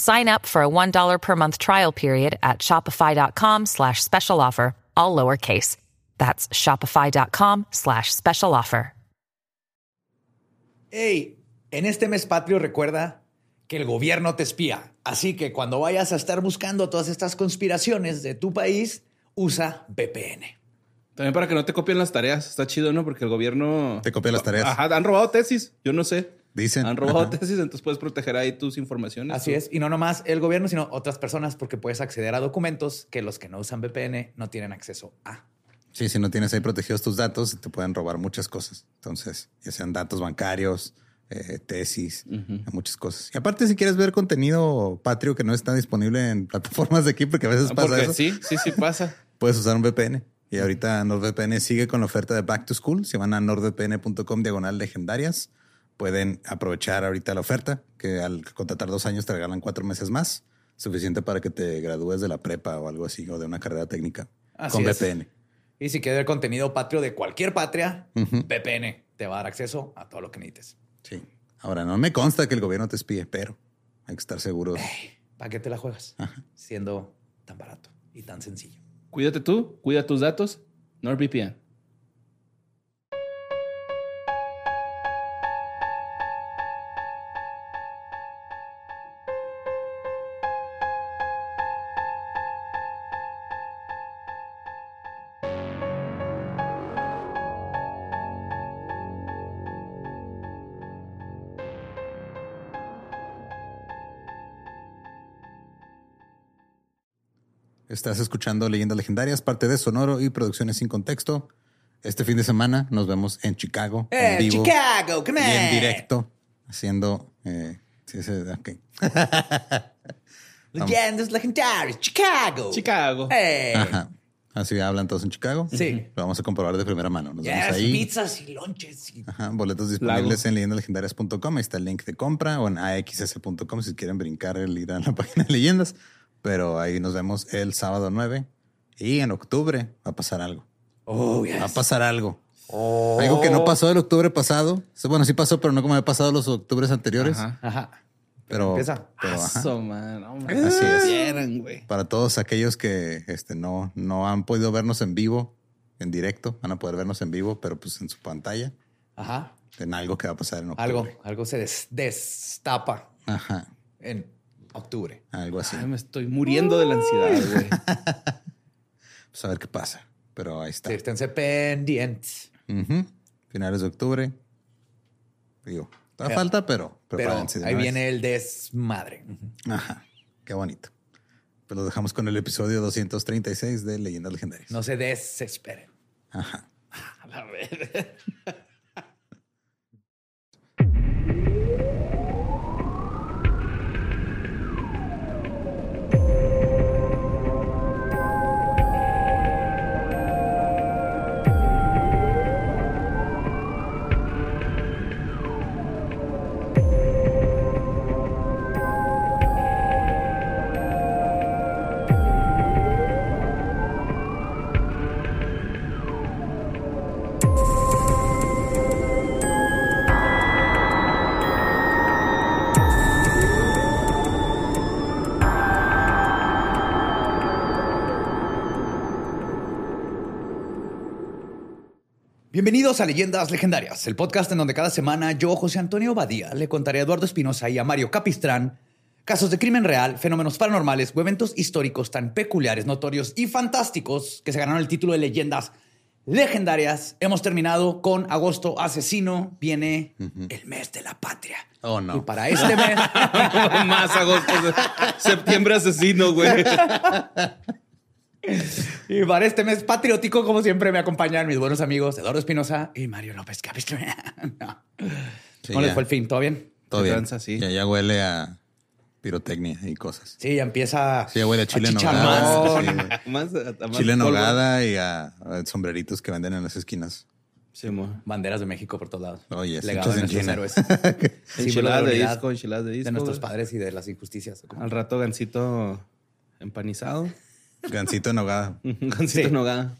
Sign up for a $1 per month trial period at shopify.com slash special offer, all lowercase. That's shopify.com slash special offer. Hey, en este mes patrio recuerda que el gobierno te espía. Así que cuando vayas a estar buscando todas estas conspiraciones de tu país, usa VPN. También para que no te copien las tareas. Está chido, ¿no? Porque el gobierno... Te copia las tareas. Ajá, han robado tesis. Yo no sé. Dicen. Han robado Ajá. tesis, entonces puedes proteger ahí tus informaciones. Así es. Y no nomás el gobierno, sino otras personas, porque puedes acceder a documentos que los que no usan VPN no tienen acceso a. Sí, si no tienes ahí protegidos tus datos, te pueden robar muchas cosas. Entonces, ya sean datos bancarios, eh, tesis, muchas cosas. Y aparte, si quieres ver contenido patrio que no está disponible en plataformas de aquí, porque a veces Ah, pasa eso, sí, sí, sí pasa. puedes usar un VPN. Y ahorita NordVPN sigue con la oferta de Back to School. Si van a nordvpn.com diagonal legendarias, pueden aprovechar ahorita la oferta, que al contratar dos años te regalan cuatro meses más, suficiente para que te gradúes de la prepa o algo así, o de una carrera técnica Así con es. VPN. Y si quieres ver contenido patrio de cualquier patria, Ujú. VPN te va a dar acceso a todo lo que necesites. Sí. Ahora, no me consta que el gobierno te espíe, pero hay que estar seguros. ¿Para qué te la juegas? Siendo tan barato y tan sencillo. Cuídate tú, cuida tus datos. NordVPN. Estás escuchando Leyendas Legendarias, parte de Sonoro y Producciones sin Contexto. Este fin de semana nos vemos en Chicago. ¡Eh, en vivo Chicago! ¡Come y en directo, haciendo... eh, sí, sí, ok. Leyendas legendarias, Chicago. Chicago. ¡Eh! Ajá. Así hablan todos en Chicago. Sí. Lo vamos a comprobar de primera mano. Nos Yes, vemos ahí. pizzas y lonches. y- Ajá, boletos disponibles Lago. en leyendaslegendarias.com. Ahí está el link de compra o en axs.com si quieren brincar el ir a la página de leyendas. Pero ahí nos vemos el sábado 9 y en octubre va a pasar algo. Oh, yes. Va a pasar algo. Algo que no pasó el octubre pasado. Bueno, sí pasó, pero no como había pasado los octubres anteriores. Ajá. Ajá. Pero, Empieza. pero, ajá. Aso, man. Así es. Para todos aquellos que este, no, no han podido vernos en vivo, en directo, van a poder vernos en vivo, pero pues en su pantalla, Ajá. en algo que va a pasar en octubre. Algo, algo se des- destapa Ajá, en octubre. algo así. Ay, me estoy muriendo de la ansiedad, güey. Pues a ver qué pasa. Pero ahí está. Sí, esténse pendientes. Ujú. Finales de octubre. Digo, Pero- falta, pero Pero ahí viene el desmadre. Ujú. Ajá, qué bonito. Pues lo dejamos con el episodio 236 de Leyendas Legendarias. No se desesperen. Ajá. A la verga. Bienvenidos a Leyendas Legendarias, el podcast en donde cada semana yo, José Antonio Badía, le contaré a Eduardo Espinosa y a Mario Capistrán casos de crimen real, fenómenos paranormales o eventos históricos tan peculiares, notorios y fantásticos que se ganaron el título de Leyendas Legendarias. Hemos terminado con agosto asesino. Viene el mes de la patria. Oh, no. Y para este mes, Más agosto. Septiembre asesino, güey. y para este mes patriótico, como siempre, me acompañan mis buenos amigos Eduardo Espinosa y Mario López Capistrán. No. Sí, ¿Cómo les fue el fin? ¿Todo bien? Todo bien. tranza, sí. Ya, ya huele a pirotecnia y cosas. Sí, ya empieza Sí, ya huele a chile nogada. Más, a- a más Chile nogada y a, a sombreritos que venden en las esquinas. Sí, mo. Banderas de México por todos lados. Oh, yes, Legado de nuestros héroes. Enchiladas la de disco, enchiladas de disco. de nuestros padres y de las injusticias. Al rato gancito empanizado. Gancito en nogada. gancito Sí. en nogada.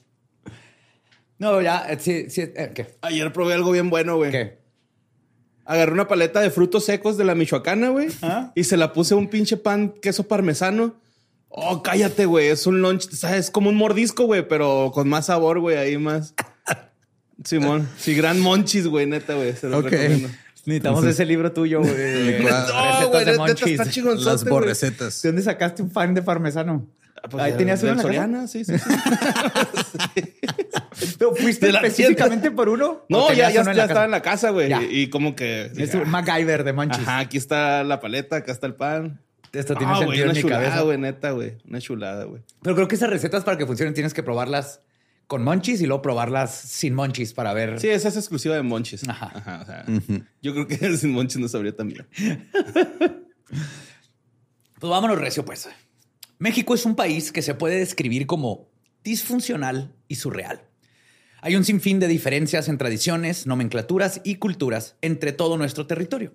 No, ya, eh, sí, sí. eh, ¿Qué? Ayer probé algo bien bueno, güey. ¿Qué? Agarré una paleta de frutos secos de la Michoacana, güey. Ah. Y se la puse a un pinche pan queso parmesano. Oh, cállate, güey. Es un lunch, ¿sabes? Es como un mordisco, güey, pero con más sabor, güey, ahí más. Simón. Sí, gran monchis, güey, neta, güey. Se lo Ok. recomiendo. Necesitamos Entonces- ese libro tuyo, güey. de Licuado. recetas No, güey, neta está Las borrecetas. ¿De dónde sacaste un fan de parmesano? Ah, pues, Ahí tenías uno del en la casa? Soriana, sí, sí, sí. ¿Pero fuiste De la específicamente por uno? ¿O No, ya, ya, estaba casa? en la casa, güey. Y, y como que. Es dije, un MacGyver de monchis. Ajá, aquí está la paleta, acá está el pan. Esto tiene Ah, sentido güey, en una mi chulada, cabeza. güey, neta, güey. Una chulada, güey. Pero creo que esas recetas para que funcionen tienes que probarlas con monchis y luego probarlas sin monchis para ver. Sí, esa es exclusiva de Monchis. Ajá. Ajá. o sea, Yo creo que sin Monchis no sabría también. Pues vámonos recio, pues. México es un país que se puede describir como disfuncional y surreal. Hay un sinfín de diferencias en tradiciones, nomenclaturas y culturas entre todo nuestro territorio.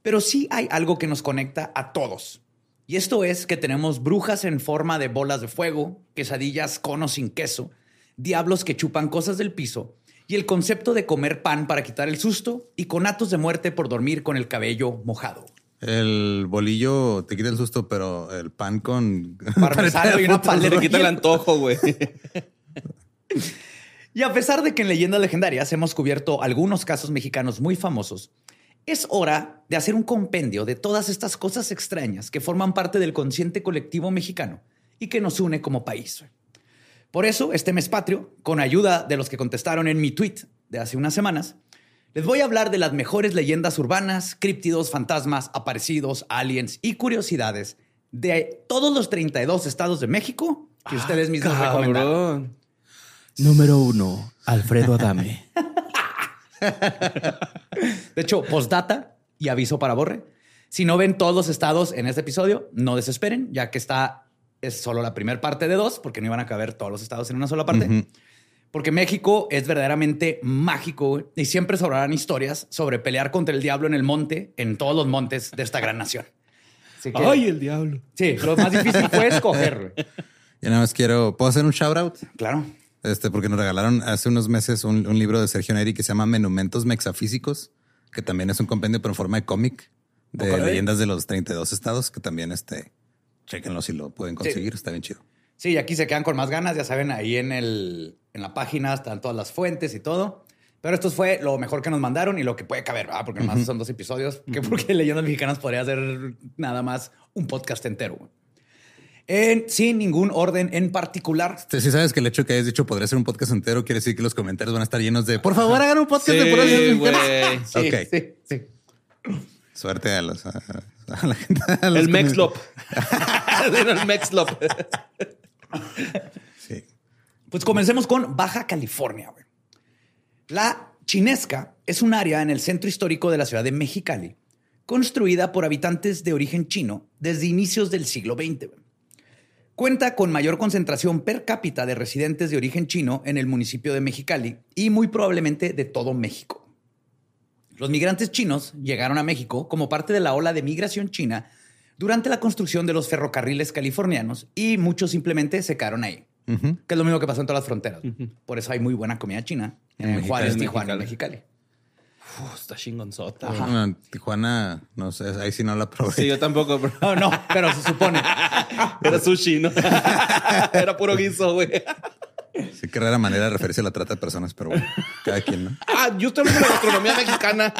Pero sí hay algo que nos conecta a todos. Y esto es que tenemos brujas en forma de bolas de fuego, quesadillas conos sin queso, diablos que chupan cosas del piso y el concepto de comer pan para quitar el susto y conatos de muerte por dormir con el cabello mojado. El bolillo te quita el susto, pero el pan con Parmesano y una paleta. quita el antojo, güey. Y a pesar de que en Leyendas Legendarias hemos cubierto algunos casos mexicanos muy famosos, es hora de hacer un compendio de todas estas cosas extrañas que forman parte del consciente colectivo mexicano y que nos une como país. Por eso, este mes patrio, con ayuda de los que contestaron en mi tweet de hace unas semanas, les voy a hablar de las mejores leyendas urbanas, críptidos, fantasmas, aparecidos, aliens y curiosidades de todos los 32 estados de México que ustedes mismos recomendaron. Cabrón. Número uno, Alfredo Adame. De hecho, postdata y aviso para Borre. Si no ven todos los estados en este episodio, no desesperen, ya que está es solo la primera parte de dos, porque no iban a caber todos los estados en una sola parte. Porque México es verdaderamente mágico güey, y siempre sobrarán historias sobre pelear contra el diablo en el monte, en todos los montes de esta gran nación. Así que, Ay, el diablo. sí, lo más difícil fue escoger. güey. Yo nada más quiero, ¿puedo hacer un shout out? Claro. Este, porque nos regalaron hace unos meses un, un libro de Sergio Neri que se llama Menumentos Mexafísicos, que también es un compendio, pero en forma de cómic de leyendas de los 32 estados, que también, este, chequenlo si lo pueden conseguir, está bien chido. Sí, y aquí se quedan con más ganas, ya saben, ahí en, el, en la página están todas las fuentes y todo. Pero esto fue lo mejor que nos mandaron y lo que puede caber, ¿verdad? porque nomás son dos episodios, que porque Leyendas Mexicanas podría ser nada más un podcast entero. En, sin ningún orden en particular. Si sí sabes que el hecho de que hayas dicho podría ser un podcast entero quiere decir que los comentarios van a estar llenos de por favor hagan un podcast de Sí, puras güey. mexicanas". Sí, Ok. sí, sí. Suerte a, los, a, a la gente. a los El Mexlop. el Mexlop. Pues comencemos con Baja California. La Chinesca es un área en el centro histórico de la ciudad de Mexicali, construida por habitantes de origen chino desde inicios del siglo XX. Cuenta con mayor concentración per cápita de residentes de origen chino en el municipio de Mexicali y muy probablemente de todo México. Los migrantes chinos llegaron a México como parte de la ola de migración china durante la construcción de los ferrocarriles californianos y muchos simplemente se quedaron ahí. Que es lo mismo que pasó en todas las fronteras. Por eso hay muy buena comida china en, En. Juárez, En Tijuana y Mexicali. Uf, está chingonzota. Bueno, en Tijuana, no sé, ahí sí no la probé. Sí, yo tampoco, bro. No, no, pero se supone. Era sushi, ¿no? Era puro guiso, güey. Sí, que rara manera de referirse a la trata de personas, pero bueno, cada quien, ¿no? Ah, yo estoy hablando de la gastronomía mexicana.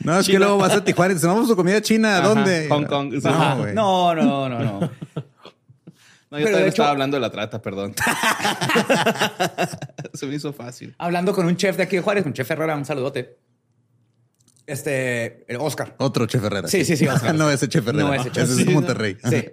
No, es que luego vas a Tijuana y dices, vamos a su comida china, ¿a Ajá, dónde? Hong Kong. No, no, no, no. No, yo Pero también de estaba hecho- hablando de la trata, perdón. Se me hizo fácil. Hablando con un chef de aquí de Juárez, un chef Herrera, un saludote. Este, el Oscar. Otro Chef Herrera. Sí, sí, sí. Oscar. no, ese Chef Herrera. No, ese chef. Ese Sí, es Monterrey. Sí.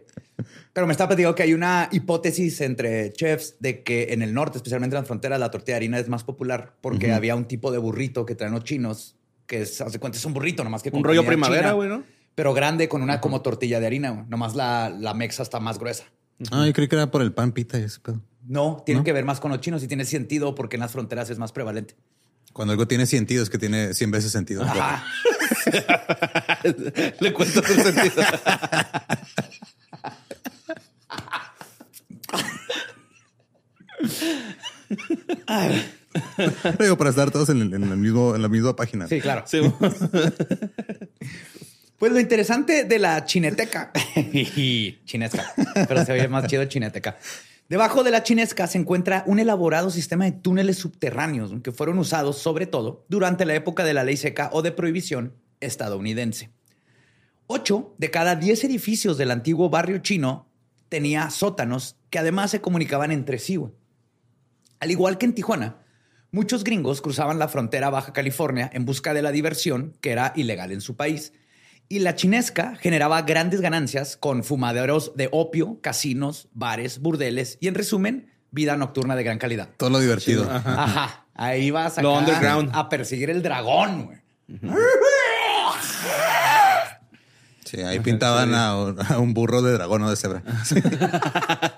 Pero me está platicando que hay una hipótesis entre chefs de que en el norte, especialmente en las fronteras, la tortilla de harina es más popular porque había un tipo de burrito que traen los chinos que es, haz de cuenta, es un burrito, nomás que con Un rollo primavera, güey, ¿no? Pero grande con una como tortilla de harina. güey. Nomás la, la mexa está más gruesa. Ah, yo creí que era por el pan pita y ese pedo. No, tiene ¿No? que ver más con los chinos y tiene sentido porque en las fronteras es más prevalente. Cuando algo tiene sentido es que tiene 100 veces sentido. Ajá. Le cuento el sentido. Digo, para estar todos en, el- en el mismo, en la misma página. Sí, claro. Sí, Pues lo interesante de la chineteca, chinesca, pero se oye más chido chineteca. Debajo de la chinesca se encuentra un elaborado sistema de túneles subterráneos que fueron usados sobre todo durante la época de la ley seca o de prohibición estadounidense. Ocho de cada diez edificios del antiguo barrio chino tenía sótanos que además se comunicaban entre sí. Al igual que en Tijuana, muchos gringos cruzaban la frontera Baja California en busca de la diversión que era ilegal en su país. Y la chinesca generaba grandes ganancias con fumaderos de opio, casinos, bares, burdeles y, en resumen, vida nocturna de gran calidad. Todo lo divertido. Ajá. Ahí vas Lo acá underground. a perseguir el dragón. güey. Sí, ahí pintaban a, a un burro de dragón o de cebra.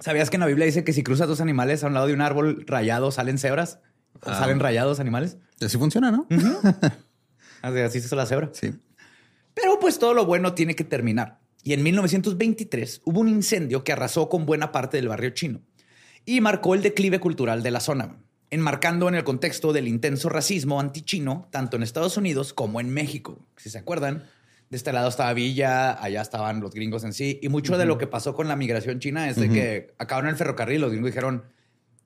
¿Sabías que en la Biblia dice que si cruzas dos animales a un lado de un árbol rayado salen cebras? ¿O Ah. salen rayados animales? Y así funciona, ¿no? Así, así se hizo la cebra. Sí. Pero pues todo lo bueno tiene que terminar. Y en 1923 hubo un incendio que arrasó con buena parte del barrio chino y marcó el declive cultural de la zona, enmarcando en el contexto del intenso racismo antichino, tanto en Estados Unidos como en México. Si se acuerdan, de este lado estaba Villa, allá estaban los gringos en sí, y mucho de lo que pasó con la migración china es de que acabaron el ferrocarril, los gringos dijeron,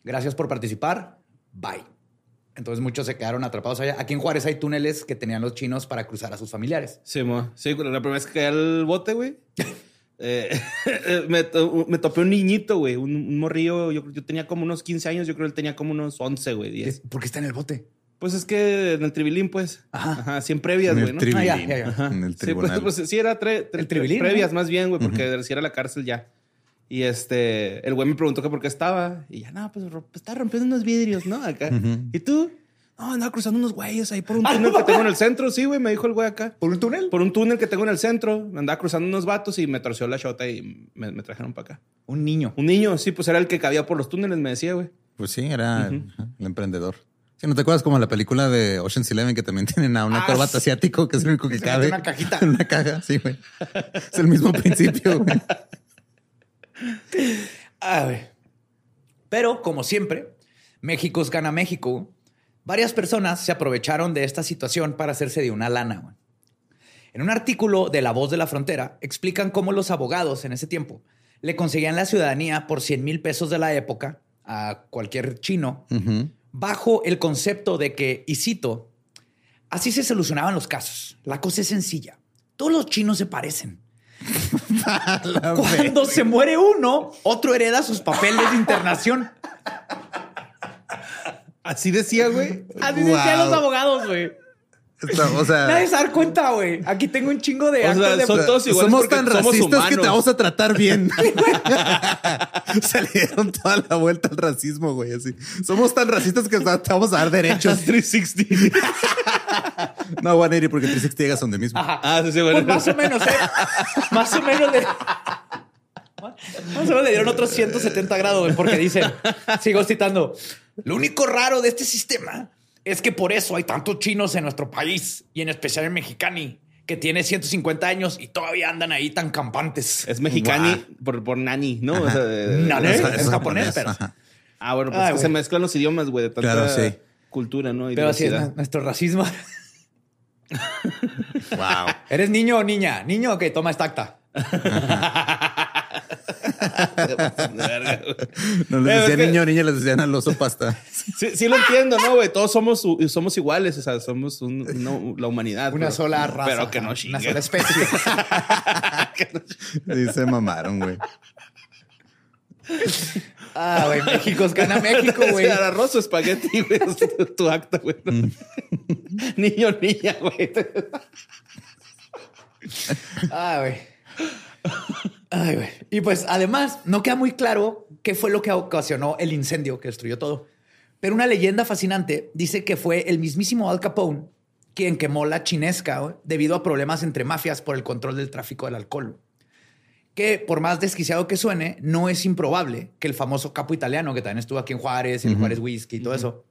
gracias por participar, bye. Entonces muchos se quedaron atrapados allá. Aquí en Juárez hay túneles que tenían los chinos para cruzar a sus familiares. Sí, mo. Sí, la primera vez que caí al bote, güey. eh, me, to- me topé un niñito, güey. Un, un morrillo. Yo, yo tenía como unos 15 años. Yo creo que él tenía como unos 11, güey. 10. ¿Por qué está en el bote? Pues es que en el tribilín, pues. Ajá. Ajá. 100 previas, En güey, el ¿no? tribilín. Ah, ya, ya, ya. Ajá. En el Sí, tribunal. pues, pues, sí, era tre- tre- El tribilín, previas ¿no? más bien, güey, porque si era la cárcel ya. Y este, el güey me preguntó que por qué estaba. Y ya, no, pues, pues estaba rompiendo unos vidrios, ¿no? Acá. ¿Y tú? No, andaba cruzando unos güeyes ahí por un túnel que tengo en el centro. Sí, güey, me dijo el güey acá. ¿Por un túnel? Por un túnel que tengo en el centro. Andaba cruzando unos vatos y me torció la shota y me, me trajeron para acá. Un niño. Un niño, sí, pues era el que cabía por los túneles, me decía, güey. Pues sí, era el, el emprendedor. Sí, ¿no te acuerdas como la película de Ocean's Eleven que también tienen a una Ah, corbata asiático que es el único que Se cabe? mete una cajita. En una caja, sí, güey. Es el mismo principio, güey. Pero, como siempre, México es gana México. Varias personas se aprovecharon de esta situación para hacerse de una lana. güey. En un artículo de La Voz de la Frontera, explican cómo los abogados en ese tiempo le conseguían la ciudadanía por 100 mil pesos de la época a cualquier chino, bajo el concepto de que, y cito, así se solucionaban los casos. La cosa es sencilla. Todos los chinos se parecen. Cuando se muere uno, otro hereda sus papeles de internación. Así decía, güey. Así decían los abogados, güey. O sea, Nadie se da cuenta, güey. Aquí tengo un chingo de O actos sea, de... son todos iguales somos tan somos racistas que te vamos a tratar bien. Se le dieron toda la vuelta al racismo, güey. Así. Somos tan racistas que te vamos a dar derechos. 360. No, 180 porque 360 llegas donde mismo. ah, sí, sí, bueno. Pues más o menos, ¿eh? Más o menos le... Más o menos le dieron otros 170 grados, güey, porque dicen, sigo citando, lo único raro de este sistema es que por eso hay tantos chinos en nuestro país y en especial en Mexicani, que tiene 150 años y todavía andan ahí tan campantes. Es mexicani por, por nani, ¿no? O sea, Nani. Es japonés, pero- ajá. Ah, bueno, pues Ay, es que se mezclan los idiomas, güey, de tanta Claro, sí. cultura, ¿no? Y Pero así es nuestro racismo. Wow. ¿Eres niño o niña? Niño, ok, toma esta acta. No les decían niño o niña, les decían al oso pasta. Sí, sí lo entiendo, ¿no, güey? Todos somos, somos iguales, o sea, somos un- una- la humanidad. Una pero- sola raza. Pero que no Una chinguen. sola especie. Y se mamaron, güey. ah, güey, México es gana México, güey. Sí, arroz o espagueti, güey. es tu, tu acta, güey. Niño, niña, güey. Ah, güey. Ay, güey. Y pues además no queda muy claro qué fue lo que ocasionó el incendio que destruyó todo. Pero una leyenda fascinante dice que fue el mismísimo Al Capone quien quemó la chinesca debido a problemas entre mafias por el control del tráfico del alcohol. Que por más desquiciado que suene, no es improbable que el famoso capo italiano, que también estuvo aquí en Juárez, y en Juárez Whisky y todo eso,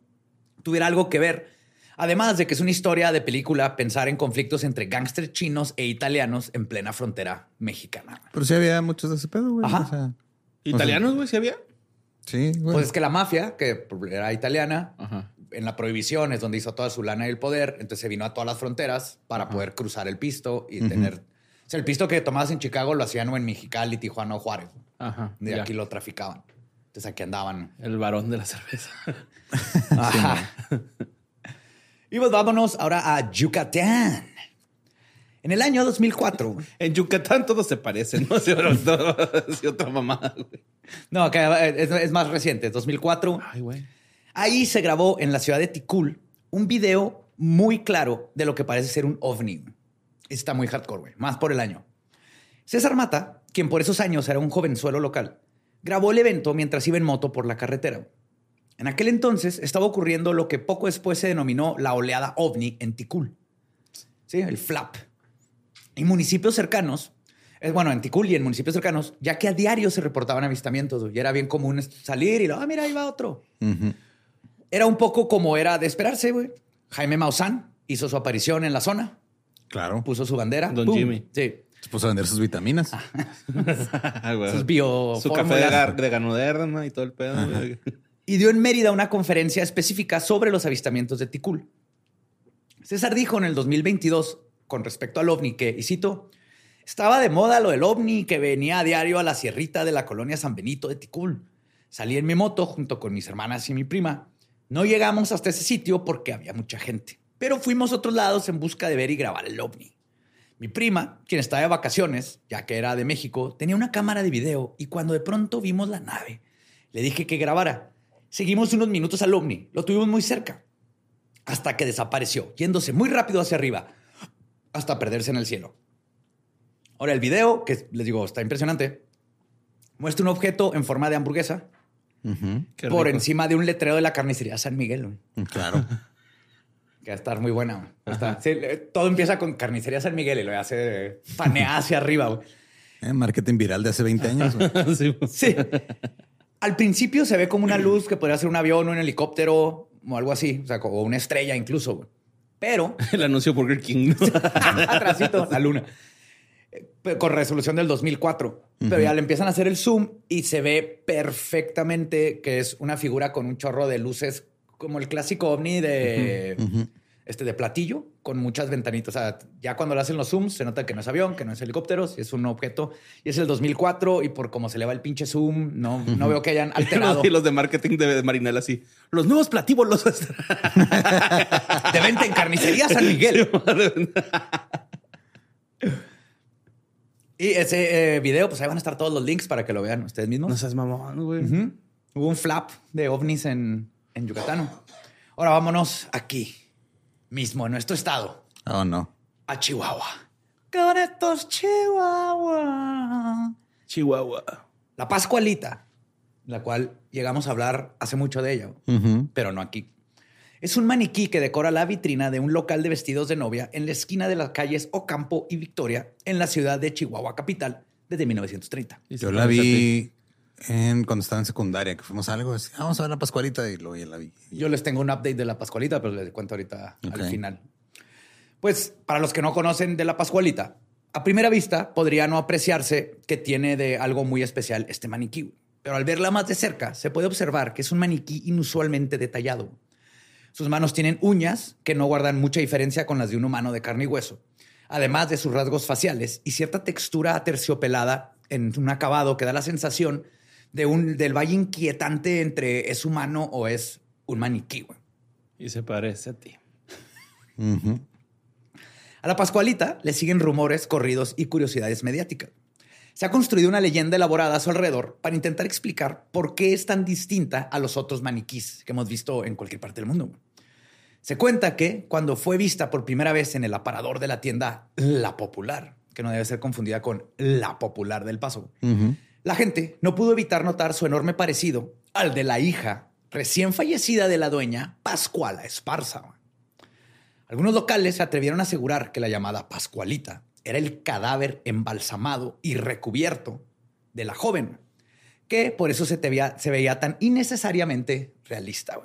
tuviera algo que ver. Además de que es una historia de película pensar en conflictos entre gángsters chinos e italianos en plena frontera mexicana. Pero sí había muchos de ese pedo, güey. Ajá. O sea, ¿Italianos, güey? ¿Sí había? sí, güey. Pues es que la mafia, que era italiana, Ajá. en la prohibición es donde hizo toda su lana y el poder, entonces se vino a todas las fronteras para poder cruzar el pisto y tener... O sea, el pisto que tomabas en Chicago lo hacían o en Mexicali, Tijuana o Juárez. Ajá. De ya. aquí lo traficaban. Entonces aquí andaban. El varón de la cerveza. Ajá. Y pues vámonos ahora a Yucatán. En el año 2004. En Yucatán todos se parecen, ¿no? Sí, otra güey. No, acá es, es más reciente, 2004. Ay, güey. Ahí se grabó en la ciudad de Tikul un video muy claro de lo que parece ser un ovni. Está muy hardcore, güey. Más por el año. César Mata, quien por esos años era un jovenzuelo local, grabó el evento mientras iba en moto por la carretera. En aquel entonces estaba ocurriendo lo que poco después se denominó la oleada ovni en Tikul. Sí, el flap. En municipios cercanos, es bueno, en Tikul y en municipios cercanos, ya que a diario se reportaban avistamientos y era bien común salir y, ah, mira, ahí va otro. Era un poco como era de esperarse, güey. Jaime Maussan hizo su aparición en la zona, Claro. puso su bandera. Don ¡pum! Jimmy. Sí. Se puso a vender sus vitaminas. Ay, güey. Sus bio Su café de, de ganoderma y todo el pedo. Y dio en Mérida una conferencia específica sobre los avistamientos de Tikul. César dijo en el 2022 con respecto al ovni que, y cito, estaba de moda lo del ovni que venía a diario a la sierrita de la colonia San Benito de Tikul. Salí en mi moto junto con mis hermanas y mi prima. No llegamos hasta ese sitio porque había mucha gente, pero fuimos a otros lados en busca de ver y grabar el ovni. Mi prima, quien estaba de vacaciones, ya que era de México, tenía una cámara de video y cuando de pronto vimos la nave, le dije que grabara. Seguimos unos minutos al ovni, lo tuvimos muy cerca, hasta que desapareció, yéndose muy rápido hacia arriba, hasta perderse en el cielo. Ahora el video, que les digo, está impresionante, muestra un objeto en forma de hamburguesa por rico. encima de un letrero de la carnicería San Miguel. güey. Claro. Que va a estar muy buena. sí, todo empieza con carnicería San Miguel y lo hace panea hacia arriba. Eh, marketing viral de hace 20 años. Sí, güey. Sí. Al principio se ve como una luz que podría ser un avión o un helicóptero o algo así, o sea, como una estrella incluso. Pero El anuncio Burger King. ¿no? atrásito, la luna. Con resolución del 2004. Pero ya le empiezan a hacer el zoom y se ve perfectamente que es una figura con un chorro de luces, como el clásico ovni de, este, de platillo, con muchas ventanitas. O sea, ya cuando le hacen los zooms se nota que no es avión, que no es helicóptero, es un objeto. Y es el 2004 y por cómo se le va el pinche zoom, no, no veo que hayan alterado. y los de marketing de Marinela así. Los nuevos platíbulos. De venta en carnicería San Miguel. Y ese eh, video, pues ahí van a estar todos los links para que lo vean ustedes mismos. no seas mamón, güey. Hubo un flap de ovnis en, en Yucatán. Ahora vámonos aquí, mismo en nuestro estado, Oh, no. a Chihuahua. Con estos Chihuahua. Chihuahua. La Pascualita, la cual llegamos a hablar hace mucho de ella, pero no aquí. Es un maniquí que decora la vitrina de un local de vestidos de novia en la esquina de las calles Ocampo y Victoria en la ciudad de Chihuahua capital desde 1930. Y Yo la vi en cuando estaba en secundaria, que fuimos a algo así. "Ah, Vamos a ver la Pascualita y luego ya la vi. Yo les tengo un update de la Pascualita, pero les cuento ahorita al final. Pues para los que no conocen de la Pascualita, a primera vista podría no apreciarse que tiene de algo muy especial este maniquí. Pero al verla más de cerca, se puede observar que es un maniquí inusualmente detallado. Sus manos tienen uñas que no guardan mucha diferencia con las de un humano de carne y hueso, además de sus rasgos faciales y cierta textura aterciopelada en un acabado que da la sensación de un, del valle inquietante entre es humano o es un maniquí. güey. Y se parece a ti. A la Pascualita le siguen rumores, corridos y curiosidades mediáticas. Se ha construido una leyenda elaborada a su alrededor para intentar explicar por qué es tan distinta a los otros maniquís que hemos visto en cualquier parte del mundo. Se cuenta que cuando fue vista por primera vez en el aparador de la tienda La Popular, que no debe ser confundida con La Popular del Paso. La gente no pudo evitar notar su enorme parecido al de la hija recién fallecida de la dueña, Pascuala Esparza. Algunos locales se atrevieron a asegurar que la llamada Pascualita era el cadáver embalsamado y recubierto de la joven, que por eso se, veía, se veía tan innecesariamente realista.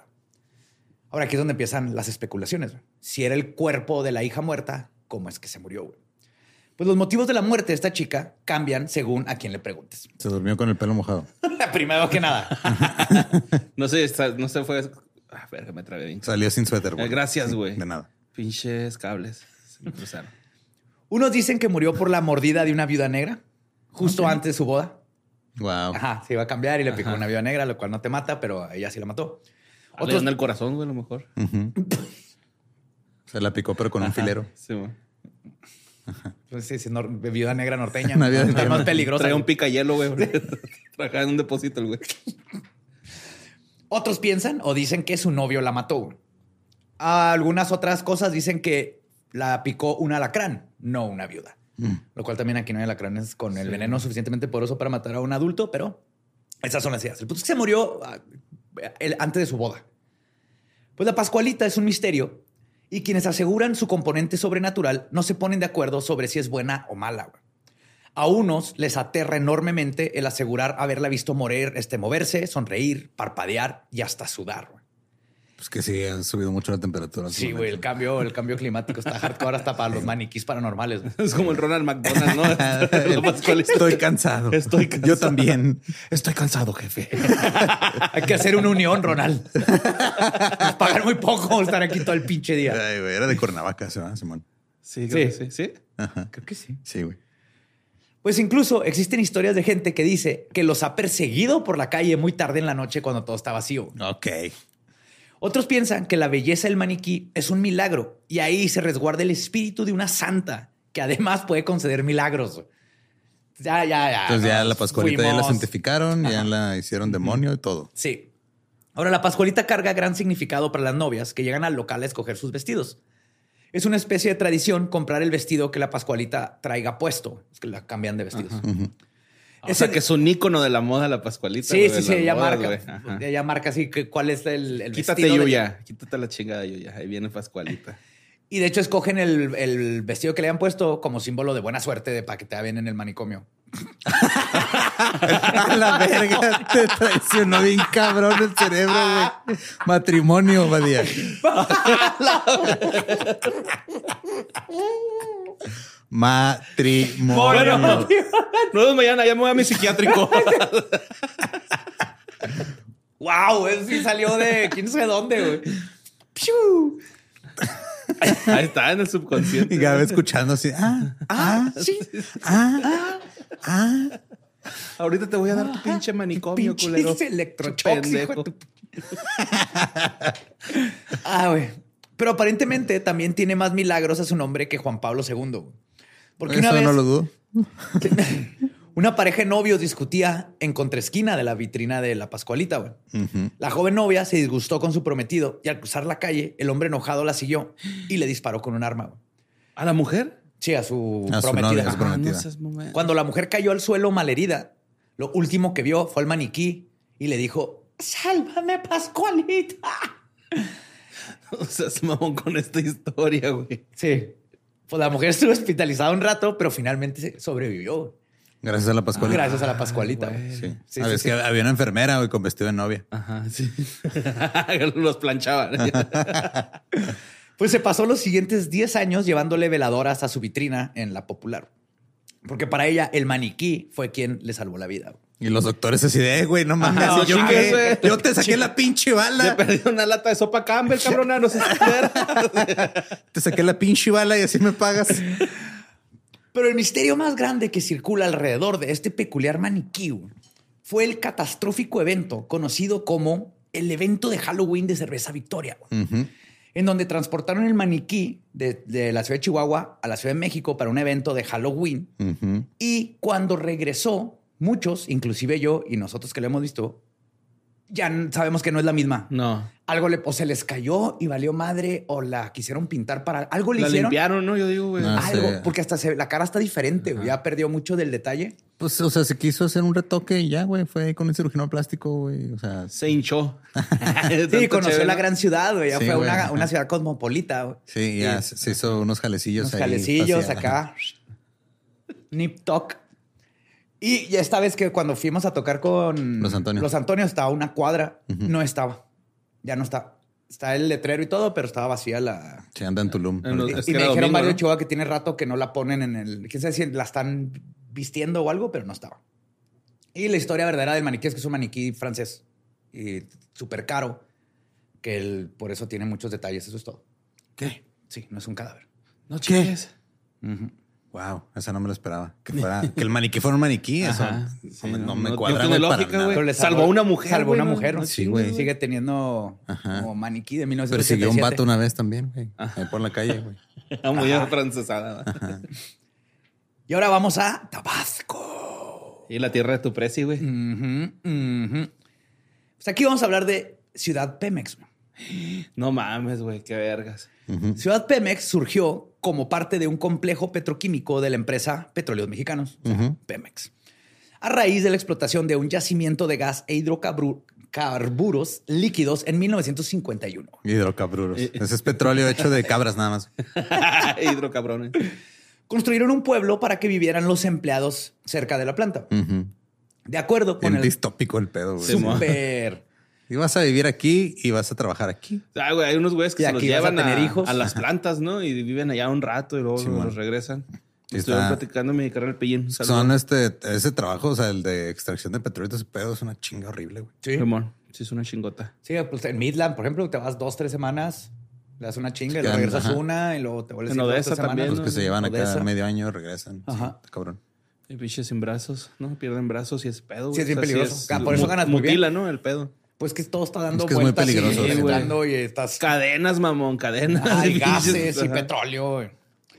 Ahora aquí es donde empiezan las especulaciones. Si era el cuerpo de la hija muerta, ¿cómo es que se murió? Pues los motivos de la muerte de esta chica cambian según a quien le preguntes. Se durmió con el pelo mojado. Primero que nada. No sé, no sé, fue. Ah, verga, me trabé bien. Salió sin suéter. güey. Eh, gracias, Sí, güey. De nada. Pinches cables. Se me cruzaron. Unos dicen que murió por la mordida de una viuda negra justo antes de su boda. Wow. Ajá, se iba a cambiar y le picó Ajá. una viuda negra, lo cual no te mata, pero a ella sí la mató. Otros en el corazón, güey, a lo mejor. Se la picó, pero con un filero. Sí, güey. Pues sí, sí, nor- viuda negra norteña. Una viuda es negra. más peligrosa. Trae un picayelo, güey. Trabajaba en un depósito, el güey. Otros piensan o dicen que su novio la mató. Algunas otras cosas dicen que la picó un alacrán, no una viuda. Lo cual también aquí no hay alacranes con el veneno suficientemente poderoso para matar a un adulto, pero esas son las ideas. El punto es que se murió ah, el- antes de su boda. Pues la Pascualita es un misterio y quienes aseguran su componente sobrenatural no se ponen de acuerdo sobre si es buena o mala. A unos les aterra enormemente el asegurar haberla visto morir, este, moverse, sonreír, parpadear y hasta sudar. Pues que sí, han subido mucho la temperatura. Sí, güey, el cambio, el cambio climático está hardcore hasta para los maniquís paranormales. Es como el Ronald McDonald, ¿no? Estoy cansado. Estoy cansado. Yo también. Estoy cansado, jefe. Hay que hacer una unión, Ronald. Nos pagan muy poco estar aquí todo el pinche día. Ay, era de Cuernavaca, ¿se llama Simón? Sí, creo Sí. que sí. ¿Sí? Ajá. Creo que sí. Sí, güey. Pues incluso existen historias de gente que dice que los ha perseguido por la calle muy tarde en la noche cuando todo está vacío. Ok. Otros piensan que la belleza del maniquí es un milagro y ahí se resguarda el espíritu de una santa que además puede conceder milagros. Ya, ya, ya. Entonces ya la Pascualita ya la santificaron, ya la hicieron demonio y todo. Sí. Ahora, la Pascualita carga gran significado para las novias que llegan al local a escoger sus vestidos. Es una especie de tradición comprar el vestido que la Pascualita traiga puesto. Es que la cambian de vestidos. O sea, que es un ícono de la moda la Pascualita. Sí, sí, de sí, ella marca. Ella marca así que cuál es el, el Quítate vestido. de- Yuya. Quítate la chingada Yuya. Ahí viene Pascualita. Y de hecho escogen el, el vestido que le han puesto como símbolo de buena suerte de para que te bien en el manicomio. La verga, te traicionó bien cabrón el cerebro, güey. Matrimonio, Badía. Matrimonio. Bueno, no mañana, ya me voy a mi psiquiátrico. ¡Wow! Eso sí salió de quién sabe dónde, güey. ¡Piu! Ahí está en el subconsciente. Y cada vez escuchando así. Ah, ah, Sí. ah, ah. Ahorita te voy a dar tu pinche manicomio, culero. Electroshocks, hijo de Pendejo. tu- ah, güey. Pero aparentemente también tiene más milagros a su nombre que Juan Pablo II. Porque una Eso vez no lo dudo. una pareja de novios discutía en contraesquina de la vitrina de la Pascualita. güey. La joven novia se disgustó con su prometido y al cruzar la calle, el hombre enojado la siguió y le disparó con un arma. güey. ¿A la mujer? Sí, a su A su prometida. su prometida. Ah, no. Cuando la mujer cayó al suelo malherida, lo último que vio fue al maniquí y le dijo, sálvame, Pascualita. O sea, se mamón con esta historia, güey. Sí. Pues la mujer estuvo hospitalizada un rato, pero finalmente sobrevivió. Gracias a la Pascualita. Gracias a la Pascualita. güey. güey. Sí. Sí, Sabes sí, que sí. había una enfermera güey, con vestido de novia. Ajá, sí. Los planchaban. Pues se pasó los siguientes 10 años llevándole veladoras a su vitrina en la popular. Porque para ella el maniquí fue quien le salvó la vida. Y los doctores así de, "Eh, güey, no mames. Ajá, ¿y yo, te saqué la pinche bala. perdí una lata de sopa Campbell, cabrona. No sé si Te saqué la pinche bala y así me pagas. Pero el misterio más grande que circula alrededor de este peculiar maniquí fue el catastrófico evento conocido como el evento de Halloween de Cerveza Victoria, Ujú. en donde transportaron el maniquí de, de la ciudad de Chihuahua a la Ciudad de México para un evento de Halloween. Y cuando regresó, muchos, inclusive yo y nosotros que lo hemos visto, ya sabemos que no es la misma. No. Algo le, o se les cayó y valió madre o la quisieron pintar para algo le La hicieron. limpiaron, ¿no? Yo digo, güey. Ah. Algo, porque hasta se- la cara está diferente, güey, ya perdió mucho del detalle. Pues, o sea, se quiso hacer un retoque y ya, güey. Fue con un cirujano plástico, güey. O sea, Se hinchó. Sí, conoció la gran ciudad, güey, ya Sí, fue güey, una, una ciudad cosmopolita. güey. sí, ya se se hizo unos jalecillos Unos ahí. jalecillos acá. Nip Tuck. Y ya esta vez que cuando fuimos a tocar con Los Antonios. Los Antonios estaba una cuadra, no estaba. Ya no está. Está el letrero y todo, pero estaba vacía la. Sí, anda en Tulum. En los- ahorita. Es y que me dijeron Chihuahua que tiene rato que no la ponen en el. Quién sabe si la están vistiendo o algo, pero no estaba. Y la historia verdadera del maniquí es que es un maniquí francés y súper caro, que él, por eso tiene muchos detalles. Eso es todo. ¿Qué? Sí, no es un cadáver. No chingues. Wow, esa no me lo esperaba. Que fuera, que el maniquí fuera un maniquí. Eso Ajá. no, Sí, me- no no- me no cuadra, güey, para lógica, nada. güey. Pero le Salvó una mujer, Salvó güey, una mujer. no Sí, güey. Sigue teniendo Ajá. como maniquí de Persiguió 1977. un vato una vez también, güey. Ahí por la calle, güey. Muy afrancesada. ¿va? Y ahora vamos a Tabasco. Y la tierra de tu presi, güey. Ujú, ujú. Pues aquí vamos a hablar de Ciudad Pemex. No mames, güey. Qué vergas. Ciudad Pemex surgió como parte de un complejo petroquímico de la empresa Petróleos Mexicanos, Pemex, a raíz de la explotación de un yacimiento de gas e hidrocarburos líquidos en 1951. Hidrocabruros. Ese es petróleo hecho de cabras nada más. Hidrocabrones. Construyeron un pueblo para que vivieran los empleados cerca de la planta. De acuerdo con Bien el distópico el pedo, güey. super Y vas a vivir aquí y vas a trabajar aquí. Ah, güey, hay unos güeyes que Y se los a llevan a, tener hijos. a las plantas, ¿no? Y viven allá un rato y luego Sí, los regresan. Sí, Estuvieron platicando mi carnal Pellín. Un saludo. Son este, ese trabajo, o sea, el de extracción de petróleo, ese pedo es una chinga horrible, güey. Sí. Simón. Sí, es una chingota. Sí, pues en Midland, por ejemplo, te vas dos, tres semanas, le das una chinga, y luego quedan, regresas ajá. una y luego te vuelves En a ir dos, Odessa también, Los ¿no? que se llevan acá Odessa. medio año regresan. Sí, Ajá. está cabrón. Y pinches sin brazos, ¿no? Pierden brazos y es pedo, güey. Sí, es bien O sea, peligroso. Ah, por eso ganas muy bien. Mutila, ¿no? El pedo. Pues que todo está dando Es que es muy vueltas y- peligroso, y, sí, güey. entrando y estás... Cadenas, mamón, cadenas. Hay Y gases y ajá. petróleo.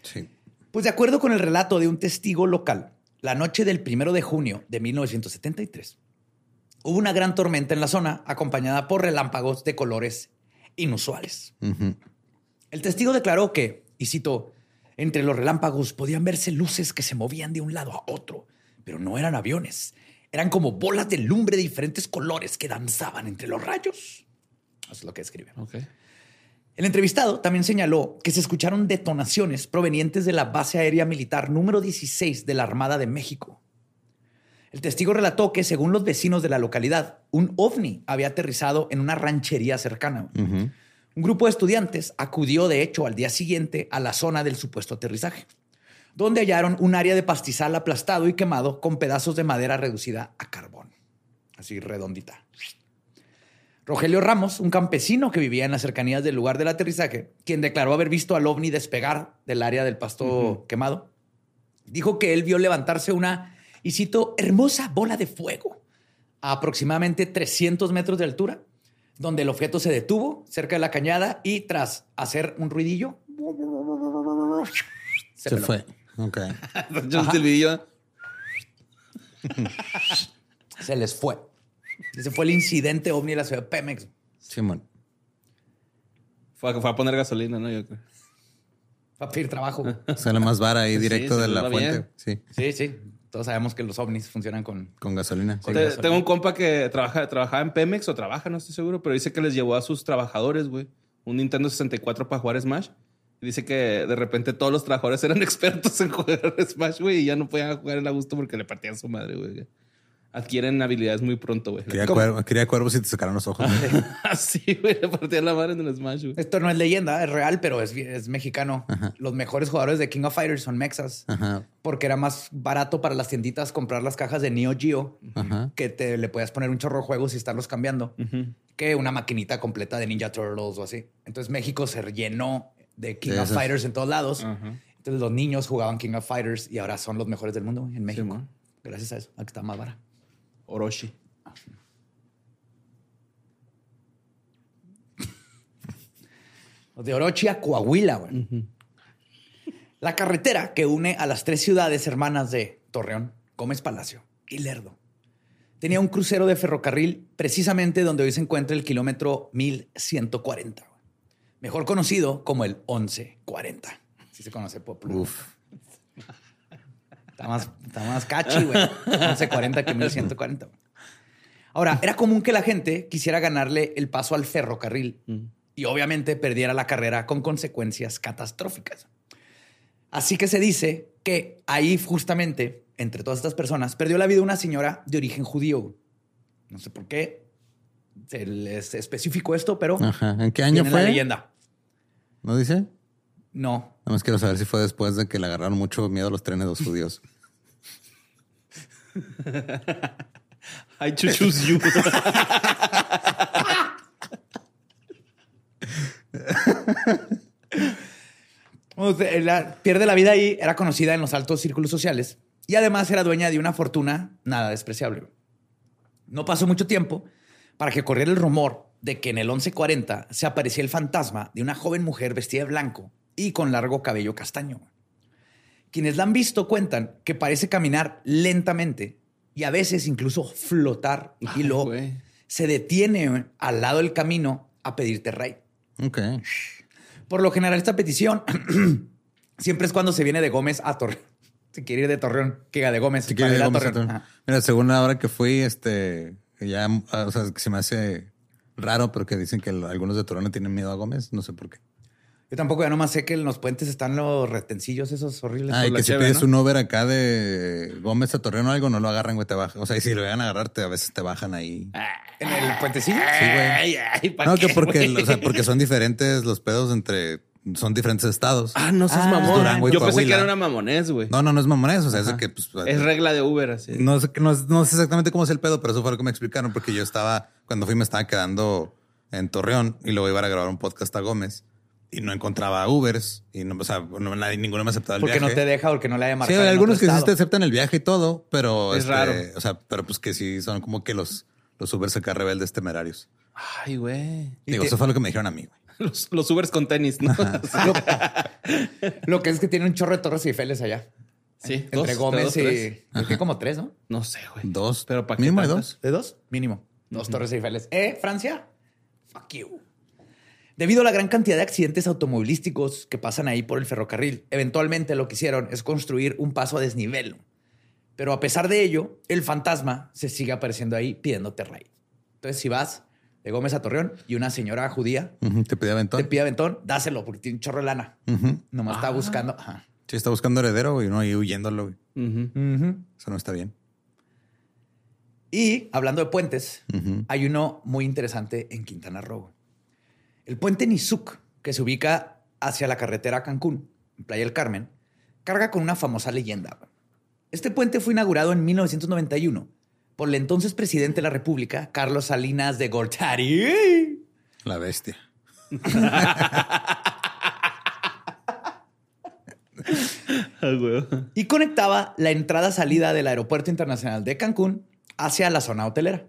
Sí. Pues de acuerdo con el relato de un testigo local, la noche del primero de junio de 1973, hubo una gran tormenta en la zona acompañada por relámpagos de colores inusuales. El testigo declaró que, y cito, entre los relámpagos podían verse luces que se movían de un lado a otro, pero no eran aviones. Eran como bolas de lumbre de diferentes colores que danzaban entre los rayos. Eso es lo que escribe. Ok. El entrevistado también señaló que se escucharon detonaciones provenientes de la base aérea militar número 16 de la Armada de México. El testigo relató que, según los vecinos de la localidad, un ovni había aterrizado en una ranchería cercana. Un grupo de estudiantes acudió, de hecho, al día siguiente a la zona del supuesto aterrizaje, donde hallaron un área de pastizal aplastado y quemado con pedazos de madera reducida a carbón, así redondita. Rogelio Ramos, un campesino que vivía en las cercanías del lugar del aterrizaje, quien declaró haber visto al ovni despegar del área del pasto quemado, dijo que él vio levantarse una, y cito, hermosa bola de fuego a aproximadamente 300 metros de altura, donde el objeto se detuvo cerca de la cañada y tras hacer un ruidillo, se, Se fue. Ok. Yo un silbidillo. Se les fue. Ese fue el incidente ovni de la ciudad de Pemex. Simón. Fue, a- fue a poner gasolina, ¿no? Yo creo. Para pedir trabajo. Sale más vara ahí directo sí, de la fuente. bien. Sí, Sí, sí. Todos sabemos que los ovnis funcionan con... con gasolina. sí. Con Te- gasolina. tengo un compa que trabaja, trabajaba en Pemex o trabaja, no estoy seguro, pero dice que les llevó a sus trabajadores, güey, un Nintendo 64 para jugar Smash. Dice que de repente todos los trabajadores eran expertos en jugar Smash, güey, y ya no podían jugar en a gusto porque le partían su madre, güey. Adquieren habilidades muy pronto, güey. Quería, cuervo- quería cuervos y te sacaron los ojos. Así, güey, le partían la madre en el Smash, güey. Esto no es leyenda, es real, pero es, es mexicano. Los mejores jugadores de King of Fighters son mexas. Ajá. Porque era más barato para las tienditas comprar las cajas de Neo Geo, Ajá. que te le podías poner un chorro de juegos y estarlos cambiando, que una maquinita completa de Ninja Turtles o así. Entonces México se llenó de King De of. Fighters en todos lados. Entonces los niños jugaban King of Fighters y ahora son los mejores del mundo en México. Gracias a eso. Aquí está más vara. Orochi. De Orochi a Coahuila, güey. La carretera que une a las tres ciudades hermanas de Torreón, Gómez Palacio y Lerdo tenía un crucero de ferrocarril precisamente donde hoy se encuentra el kilómetro 1140, güey. Mejor conocido como el 1140. Si se conoce popular. Uf. Está más, está más catchy, güey. 1140 que 1140. güey. Ahora, era común que la gente quisiera ganarle el paso al ferrocarril y obviamente perdiera la carrera con consecuencias catastróficas. Así que se dice que ahí justamente, entre todas estas personas, perdió la vida una señora de origen judío. No sé por qué se les especificó esto, pero Ajá. ¿En qué año fue? la leyenda. ¿No dice? No, Nada más quiero saber si fue después de que le agarraron mucho miedo a los trenes los judíos. I choose you. La- pierde la vida ahí, era conocida en los altos círculos sociales y además era dueña de una fortuna nada despreciable. No pasó mucho tiempo para que corriera el rumor de que en el 1140 se aparecía el fantasma de una joven mujer vestida de blanco y con largo cabello castaño. Quienes la han visto cuentan que parece caminar lentamente y a veces incluso flotar y Ay, luego se detiene al lado del camino a pedirte rey. Ok. Por lo general, esta petición siempre es cuando se viene de Gómez a Torreón. Se quiere ir de Torreón, que de Gómez. Si para quieres, ir vamos a Torreón. Mira, según ahora que fui, este, ya, o sea, que se me hace raro, pero que dicen que algunos de Torreón tienen miedo a Gómez. No sé por qué. Yo tampoco, ya nomás sé que en los puentes están los retencillos esos horribles. Ah, y que si pides ¿no? un Uber acá de Gómez a Torreón o algo, no lo agarran, güey, te bajan. O sea, y si lo llegan a agarrarte, a veces te bajan ahí. En el puentecillo. Sí, güey. Ay, ay, ¿pa' No, que qué, porque, güey? o sea, porque son diferentes los pedos entre, son diferentes estados. Ah, no seas Ah, mamón. Durango y Yo pensé que era una mamonés, güey. No, no, no es mamonés. O sea, es que, pues, Es regla de Uber, así. No sé, no, no sé exactamente cómo es el pedo, pero eso fue lo que me explicaron porque yo estaba, cuando fui me estaba quedando en Torreón y luego iba a grabar un podcast a Gómez y no encontraba Ubers y no, o sea, no, nadie, ninguno me aceptaba el Porque viaje. no te deja, porque no le haya Sí, marcado. hay en algunos que sí te aceptan el viaje y todo, pero Es este, raro. O sea, pero pues que sí son como que los, los Ubers acá rebeldes temerarios. Ay, güey. Y Digo, te- eso fue lo que me dijeron a mí, güey. Los, los Ubers con tenis, ¿no? Lo que es que tiene un chorro de torres Eiffel allá. sí. Entre dos, Gómez dos, y. que como tres, ¿no? No sé, güey. Dos. Pero ¿para qué Mínimo hay tantas? dos. ¿De dos? Mínimo. Dos torres Eiffel. ¿Eh, Francia? Fuck you. Debido a la gran cantidad de accidentes automovilísticos que pasan ahí por el ferrocarril, eventualmente lo que hicieron es construir un paso a desnivel. Pero a pesar de ello, el fantasma se sigue apareciendo ahí pidiéndote rey. Entonces, si vas de Gómez a Torreón y una señora judía Te pedí aventón. te pide aventón, dáselo porque tiene un chorro de lana. Nomás está buscando. Ajá. Sí, está buscando heredero, güey, no, y huyéndolo, güey. Eso no está bien. Y hablando de puentes, hay uno muy interesante en Quintana Roo. El puente Nizuc, que se ubica hacia la carretera a Cancún, en Playa del Carmen, carga con una famosa leyenda. Este puente fue inaugurado en 1991 por el entonces presidente de la República, Carlos Salinas de Gortari. La bestia. Güey. y conectaba la entrada-salida del Aeropuerto Internacional de Cancún hacia la zona hotelera.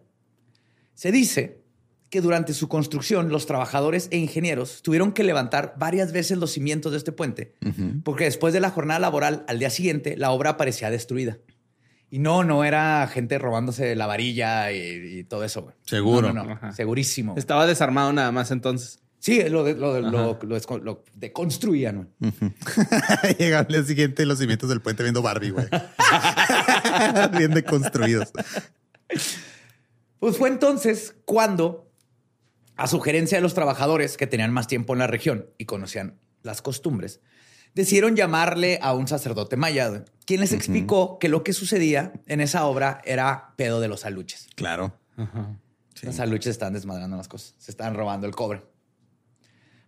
Se dice que durante su construcción los trabajadores e ingenieros tuvieron que levantar varias veces los cimientos de este puente, porque después de la jornada laboral, al día siguiente, la obra parecía destruida. Y no, no era gente robándose la varilla y, y todo eso. güey. Seguro. No, no. Segurísimo. Estaba desarmado nada más entonces. Sí, lo, de- lo, de- lo, lo desco- lo deconstruían. güey. Llega al día siguiente los cimientos del puente viendo Barbie, güey. Bien deconstruidos. Pues fue entonces cuando, a sugerencia de los trabajadores que tenían más tiempo en la región y conocían las costumbres, decidieron llamarle a un sacerdote maya, quien les explicó que lo que sucedía en esa obra era pedo de los aluches. Claro. Sí. Los aluches estaban desmadrando las cosas, se estaban robando el cobre.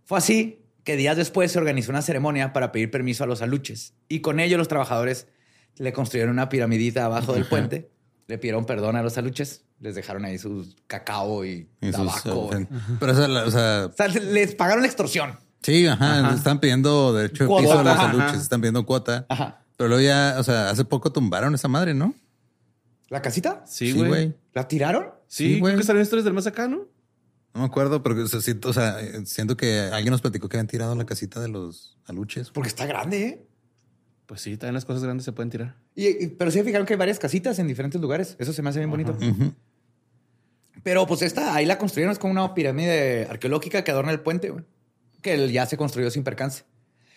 Fue así que días después se organizó una ceremonia para pedir permiso a los aluches y con ello los trabajadores le construyeron una piramidita abajo del puente, le pidieron perdón a los aluches, les dejaron ahí su cacao y, Y sus, tabaco. Pero o sea, la- o sea, O sea, les pagaron la extorsión. Sí, ajá, están pidiendo derecho de piso a los aluches, están pidiendo cuota. Ajá. Pero luego ya, o sea, hace poco tumbaron esa madre, ¿no? ¿La casita? Sí, güey. ¿La tiraron? Sí, Sí, güey. creo que salieron historias del más acá, ¿no? No me acuerdo, pero o sea, siento, o sea, siento que alguien nos platicó que habían tirado la casita de los aluches. Porque está grande, ¿eh? Pues sí, también las cosas grandes se pueden tirar. Y- y- pero sí fijaron que hay varias casitas en diferentes lugares. Eso se me hace bien bonito. Pero pues esta, ahí la construyeron, es como una pirámide arqueológica que adorna el puente, güey. Que ya se construyó sin percance.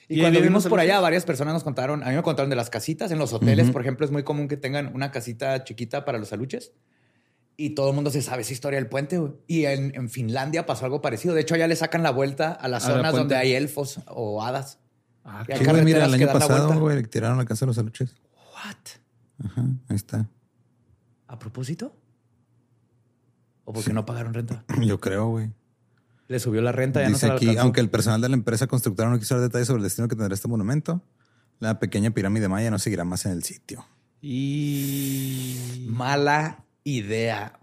Y, ¿Y ahí cuando vimos por allá, varias personas nos contaron, a mí me contaron de las casitas. En los hoteles, por ejemplo, es muy común que tengan una casita chiquita para los aluches. Y todo el mundo se sabe esa historia del puente. Y en, en Finlandia pasó algo parecido. De hecho, allá le sacan la vuelta a las A la zonas donde hay elfos o hadas. Ah, Y hay mira, el que año dan pasado, güey, le tiraron la casa de los aluches. ¿What? Ajá, ahí está. ¿A propósito? ¿O porque no pagaron renta? Yo creo, güey. Le subió la renta, ya no se aquí, aunque el personal de la empresa constructora no quiso dar detalles sobre el destino que tendrá este monumento, la pequeña pirámide maya no seguirá más en el sitio. Y. Mala idea.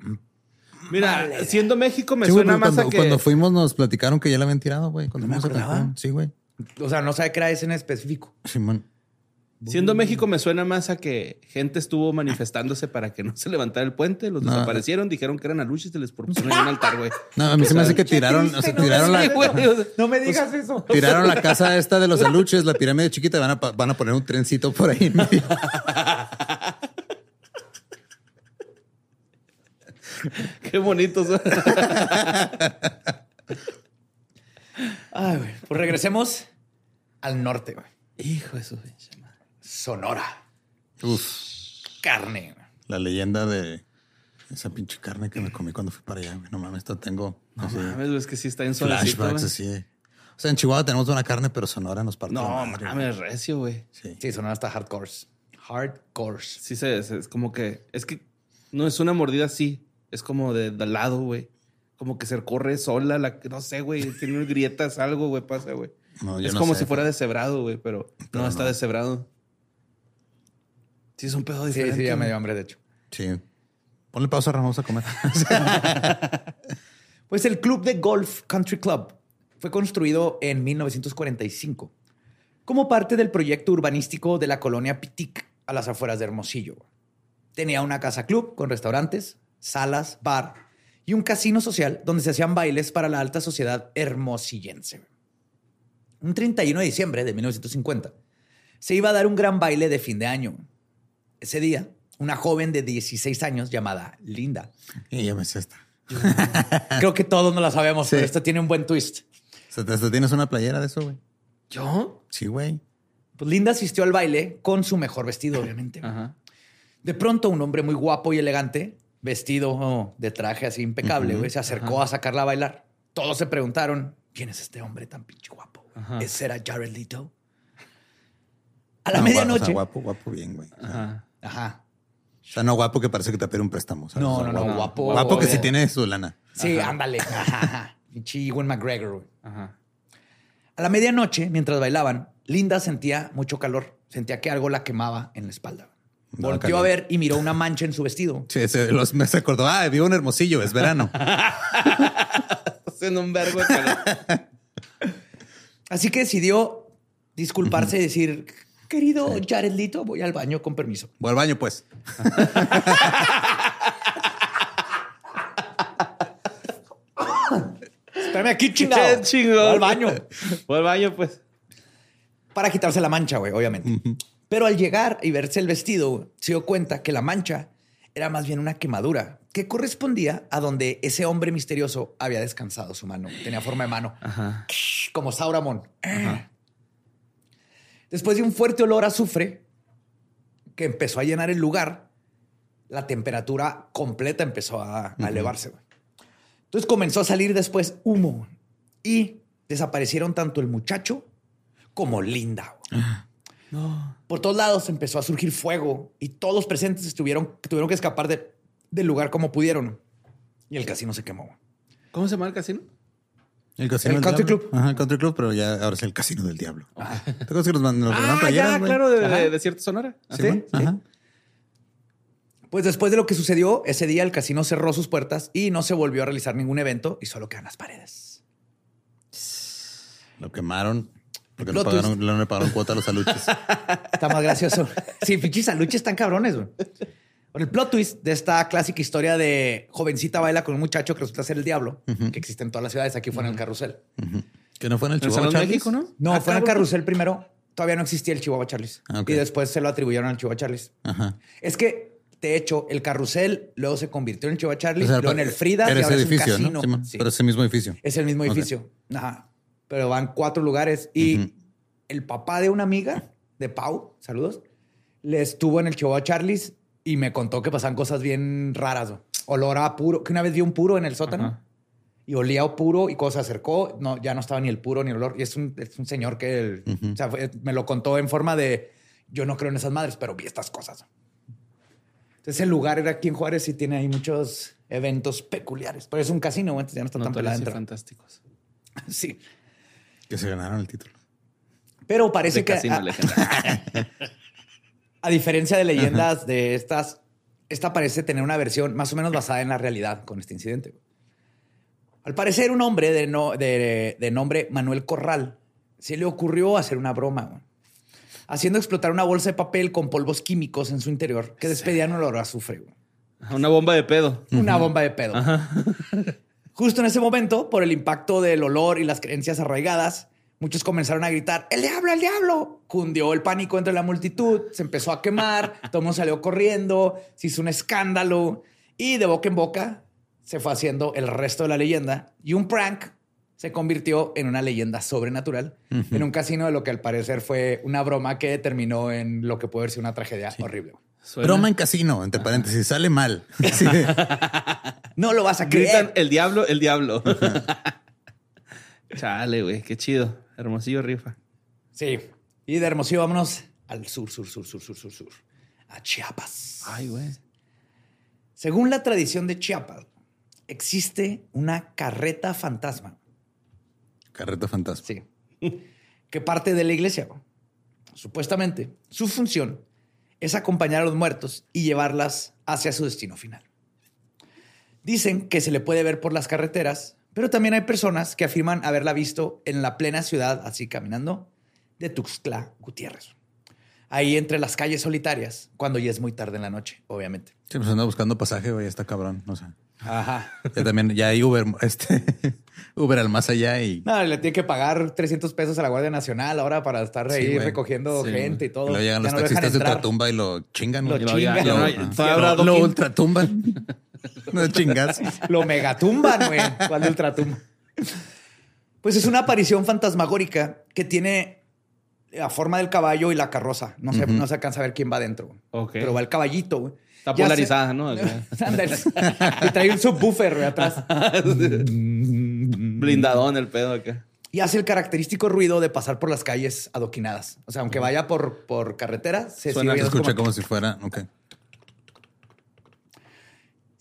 Mira, siendo México me Sí, suena más cuando, a que. cuando fuimos nos platicaron que ya la habían tirado, güey. Cuando No me acordaba. Sí, güey. O sea, no sabe qué era ese en específico. Simón. Siendo México me suena más a que gente estuvo manifestándose para que no se levantara el puente, los No. desaparecieron, dijeron que eran aluches y se les propusieron un altar, güey. No, a mí se me hace que tiraron, o sea, tiraron la, No me digas eso. tiraron la casa esta de los aluches, la pirámide chiquita, van a, van a poner un trencito por ahí. en medio. Qué bonitos. Ay, güey. Pues regresemos al norte, güey. Hijo de su pinche. Sonora. Uf, Carne. la leyenda de esa pinche carne que me comí cuando fui para allá, güey. No mames, esto tengo así, Mames, es que sí está en flashbacks así. O sea, en Chihuahua tenemos buena carne, pero Sonora nos parte. No, güey. mames, recio, güey. Sí. Sí, Sonora está hardcore. Hardcore. Sí, se, se- es como que. Es que no es una mordida así. Es como de, de lado, güey. Como que se corre sola, la, no sé, güey. Tiene grietas, algo, güey, pasa, güey. No, yo es no como sé, si fuera deshebrado, güey, pero, Pero no está no. deshebrado. Sí, es un pedo Sí, diferente. sí, ya me dio hambre, de hecho. Sí. Ponle pausa, Ramos, a comer. Pues el Club de Golf Country Club fue construido en 1945 como parte del proyecto urbanístico de la colonia Pitic a las afueras de Hermosillo. Tenía una casa club con restaurantes, salas, bar y un casino social donde se hacían bailes para la alta sociedad hermosillense. Un 31 de diciembre de 1950 se iba a dar un gran baile de fin de año. Ese día, una joven de 16 años llamada Linda y ya me sé esta. Creo que todos no la sabemos, Sí. pero esto tiene un buen twist. O sea, ¿hasta tienes una playera de eso, güey? ¿Yo? Sí, güey. Pues Linda asistió al baile con su mejor vestido, obviamente. Ajá. De pronto, un hombre muy guapo y elegante, vestido oh, de traje así impecable, güey, se acercó a sacarla a bailar. Todos se preguntaron, ¿quién es este hombre tan pinche guapo? güey? ¿Ese era Jared Leto? A la No, medianoche. guapo, o sea, guapo, guapo bien, güey. Ajá. Ajá. O sea, no guapo que parece que te pide un préstamo. ¿sabes? No, O sea, no, no, guapo. guapo. Guapo que sí tiene su lana. Sí, ándale. Ajá, ajá. Pinche McGregor, güey. Ajá. A la medianoche, mientras bailaban, Linda sentía mucho calor. Sentía que algo la quemaba en la espalda. No, Volteó a ver y miró una mancha en su vestido. Sí, se, los, me se acordó. Ah, vivo en Hermosillo, es verano. Haciendo un vergo de calor. Así que decidió disculparse y decir, querido Jared Leto, voy al baño con permiso. Voy al baño, pues. Espérame aquí, chingado. Chingón. Voy al baño. Voy al baño, pues. Para quitarse la mancha, güey, obviamente. Pero al llegar y verse el vestido, se dio cuenta que la mancha era más bien una quemadura que correspondía a donde ese hombre misterioso había descansado su mano. Tenía forma de mano. Ajá. como Sauramon. Después de un fuerte olor a azufre que empezó a llenar el lugar, la temperatura completa empezó a, a elevarse. güey. Entonces comenzó a salir después humo y desaparecieron tanto el muchacho como Linda. Por todos lados empezó a surgir fuego y todos los presentes estuvieron, tuvieron que escapar de- del lugar como pudieron. Y el casino se quemó. ¿Cómo se llama el casino? El casino El del country diablo. club. Ajá, el country club, pero ya ahora es el casino del diablo. ¿Te acuerdas que nos, man- nos regalaron Ah, playeras, ya, claro, de, de, de cierto Sonora. ¿Ah, sí? Ajá. Pues después de lo que sucedió, ese día el casino cerró sus puertas y no se volvió a realizar ningún evento y solo quedan las paredes. Lo quemaron porque pagaron, no le pagaron cuota a los aluches. Está más gracioso. Sí, pinches aluches están cabrones, güey. Por el plot twist de esta clásica historia de jovencita baila con un muchacho que resulta ser el diablo, que existe en todas las ciudades. Aquí fue en el carrusel. que no fue en el ¿En Chihuahua? México, no? No, Ah, fue en el carrusel primero. Todavía no existía el Chihuahua Charlies. Ah. Y después se lo atribuyeron al Chihuahua Charlies. Ajá. Es que, de hecho, el carrusel luego se convirtió en el Chihuahua O sea, luego en el Frida Era y ahora ese es un edificio, casino. Sí. Pero ese mismo edificio. Es el mismo edificio. Ajá. Pero van cuatro lugares. Y el papá de una amiga, de Pau, saludos, le estuvo en el Chihuahua Charlies y me contó que pasaban cosas bien raras. Olor a puro, que una vez vio un puro en el sótano Ajá. y olía a puro y cuando se acercó, no, ya no estaba ni el puro ni el olor. Y es un, es un señor que el- Ujú. o sea, fue- me lo contó en forma de yo no creo en esas madres, pero vi estas cosas. Entonces el lugar era aquí en Juárez y tiene ahí muchos eventos peculiares. Pero es un casino, entonces ya no está tan pelada dentro. fantásticos. Sí. Que se ganaron el título. Pero parece De que casino a, legendario. a diferencia de leyendas de estas, esta parece tener una versión más o menos basada en la realidad con este incidente. Al parecer, un hombre de, no- de- de nombre Manuel Corral se le ocurrió hacer una broma, haciendo explotar una bolsa de papel con polvos químicos en su interior que despedían olor a azufre. Una bomba de pedo. Una bomba de pedo. Justo en ese momento, por el impacto del olor y las creencias arraigadas, muchos comenzaron a gritar, ¡El diablo, el diablo! Cundió el pánico entre la multitud, se empezó a quemar, todo el mundo salió corriendo, se hizo un escándalo y de boca en boca se fue haciendo el resto de la leyenda y un prank se convirtió en una leyenda sobrenatural en un casino de lo que al parecer fue una broma que terminó en lo que puede haber sido una tragedia horrible. Suena- Broma en casino, entre paréntesis, sale mal. Sí. No lo vas a Gritan creer. el diablo, el diablo. Chale, güey, qué chido. Hermosillo rifa. Sí. Y de Hermosillo vámonos al sur, sur, sur, sur, sur, sur, sur. A Chiapas. Ay, güey. Según la tradición de Chiapas, existe una carreta fantasma. Carreta fantasma. Sí. Que parte de la iglesia. Supuestamente, su función es acompañar a los muertos y llevarlas hacia su destino final. Dicen que se le puede ver por las carreteras, pero también hay personas que afirman haberla visto en la plena ciudad, así caminando, de Tuxtla Gutiérrez. Ahí entre las calles solitarias, cuando ya es muy tarde en la noche, obviamente. Sí, pues anda buscando pasaje, güey, está cabrón. No sé. Ajá. Ya también, ya hay Uber, este, Uber al más allá y, No, le tiene que pagar 300 pesos a la Guardia Nacional ahora para estar ahí recogiendo Sí, gente y y todo. luego llegan Ya los no taxistas de ultratumba y lo chingan. Lo chingan. ya Lo, ah, lo- ultratumban. no chingas. Lo megatumban, güey. ¿Cuál de ultratumba? Pues es una aparición fantasmagórica que tiene la forma del caballo y la carroza. No se, no se alcanza a ver quién va adentro. güey. Ok. Pero va el caballito, güey. Está Ya polarizada, se- ¿no? Y trae un subwoofer güey, atrás. Blindadón el pedo acá. Y hace el característico ruido de pasar por las calles adoquinadas. O sea, aunque vaya por, por carretera, se Suena- sigue Se escucha como- como si fuera, ok.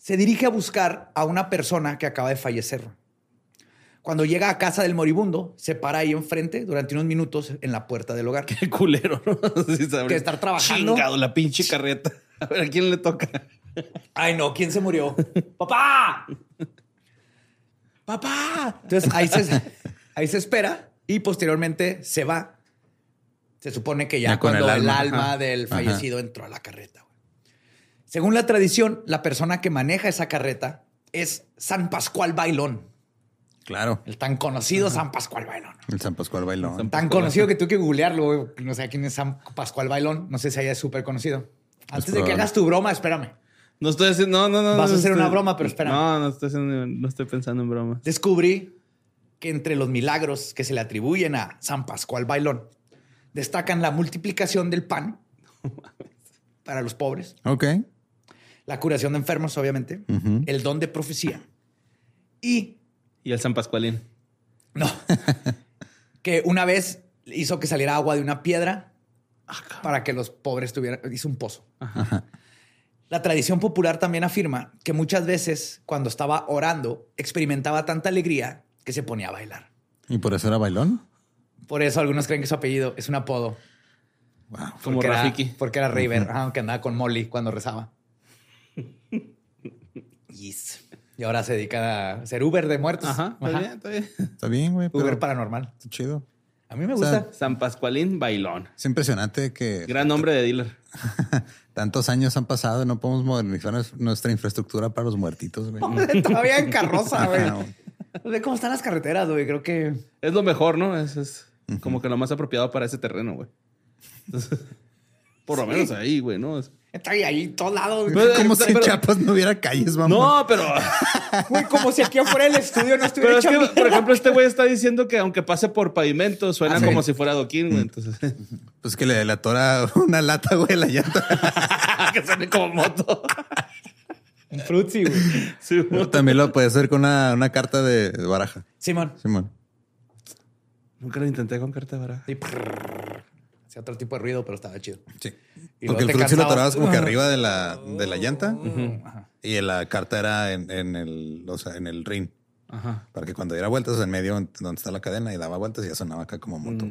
Se dirige a buscar a una persona que acaba de fallecer. Cuando llega a casa del moribundo, se para ahí enfrente durante unos minutos en la puerta del hogar. Qué culero, ¿no? Sí. Que estar trabajando. Chingado, la pinche carreta. A ver, ¿a quién le toca? Ay, no, ¿quién se murió? ¡Papá! ¡Papá! Entonces ahí se, ahí se espera y posteriormente se va. Se supone que ya, cuando el el alma. del Ajá. fallecido entró a la carreta. Según la tradición, la persona que maneja esa carreta es San Pascual Claro. el tan conocido San Pascual Bailón. El San Pascual bailón. San- Tan conocido que tuve que googlearlo. No sé quién es San Pascual Bailón. No sé si haya es súper conocido. Antes de que hagas tu broma, espérame. No estoy haciendo. No, no, no. Vas a hacer estoy- una broma, pero espera. No, no estoy, haciendo, no estoy pensando en bromas. Descubrí que entre los milagros que se le atribuyen a San Pascual Bailón destacan la multiplicación del pan para los pobres, Ok. La curación de enfermos, obviamente, el don de profecía y Y el San Pascualín. no, que una vez hizo que saliera agua de una piedra para que los pobres tuvieran, hizo un pozo. La tradición popular también afirma que muchas veces cuando estaba orando experimentaba tanta alegría que se ponía a bailar. ¿Y por eso era bailón? Por eso algunos creen que su apellido es un apodo. Wow. Como porque Rafiki. Era, porque era Raver, ajá, aunque andaba con Molly cuando rezaba. Yes. Y ahora se dedica a ser Uber de muertos. Ajá, está Ajá. bien, está bien. Está bien, güey. pero Uber paranormal. Está chido. A mí me O sea, gusta. San Pascualín Bailón. Es impresionante que Gran nombre de dealer. tantos años han pasado y no podemos modernizar nues- nuestra infraestructura para los muertitos, güey. Todavía en carroza, güey. No sé cómo están las carreteras, güey. Creo que Es lo mejor, ¿no? Es, es como que lo más apropiado para ese terreno, güey. Entonces, por lo menos ahí, güey, ¿no? Es- está ahí, ahí todos lados. Pero-. Como si en Chiapas no hubiera calles, mamá. No, pero, Güey, como si aquí afuera del estudio no estuviera pero es hecha que, mierda. por ejemplo, este güey está diciendo que aunque pase por pavimento, suena Ah, sí. como si fuera adoquín, güey. Entonces, Pues que le, atora una lata, güey, la llanta. que suene como moto. Un frutzi, güey. Sí, güey. También lo puede hacer con una, una carta de baraja. Simón. Simón. Nunca lo intenté con carta de baraja. Sí. Hacía otro tipo de ruido, pero estaba chido. Sí. Y Porque el sí lo atorabas como que arriba de la, de la llanta Ajá. y la carta era en, en el, o sea, en el ring. Ajá. Para que cuando diera vueltas en medio donde está la cadena y daba vueltas y ya sonaba acá como moto.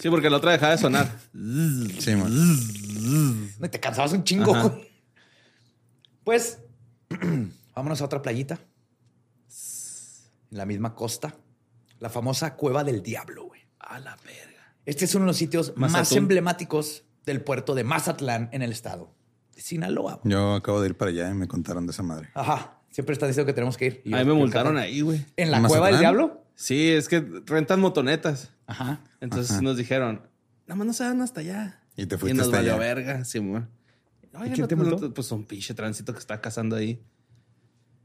Sí, porque la otra dejaba de sonar. Sí, man. Te cansabas un chingo. Ajá. güey. Pues, vámonos a otra playita. En la misma costa. La famosa Cueva del Diablo, güey. A la verga. Este es uno de los sitios más Mazatún. emblemáticos del puerto de Mazatlán en el estado de Sinaloa. güey. Yo acabo de ir para allá y me contaron de esa madre. Ajá. Siempre estás diciendo que tenemos que ir. Y A mí me multaron ahí, güey. ¿En la ¿En Cueva del? Diablo? Sí, es que rentan motonetas. Ajá. Entonces nos dijeron, nada más no se van hasta allá. Y te Y fuiste nos hasta valió allá. verga, sí, güey. Oigan, quién no- te no- multó? Pues un pinche tránsito que está cazando ahí.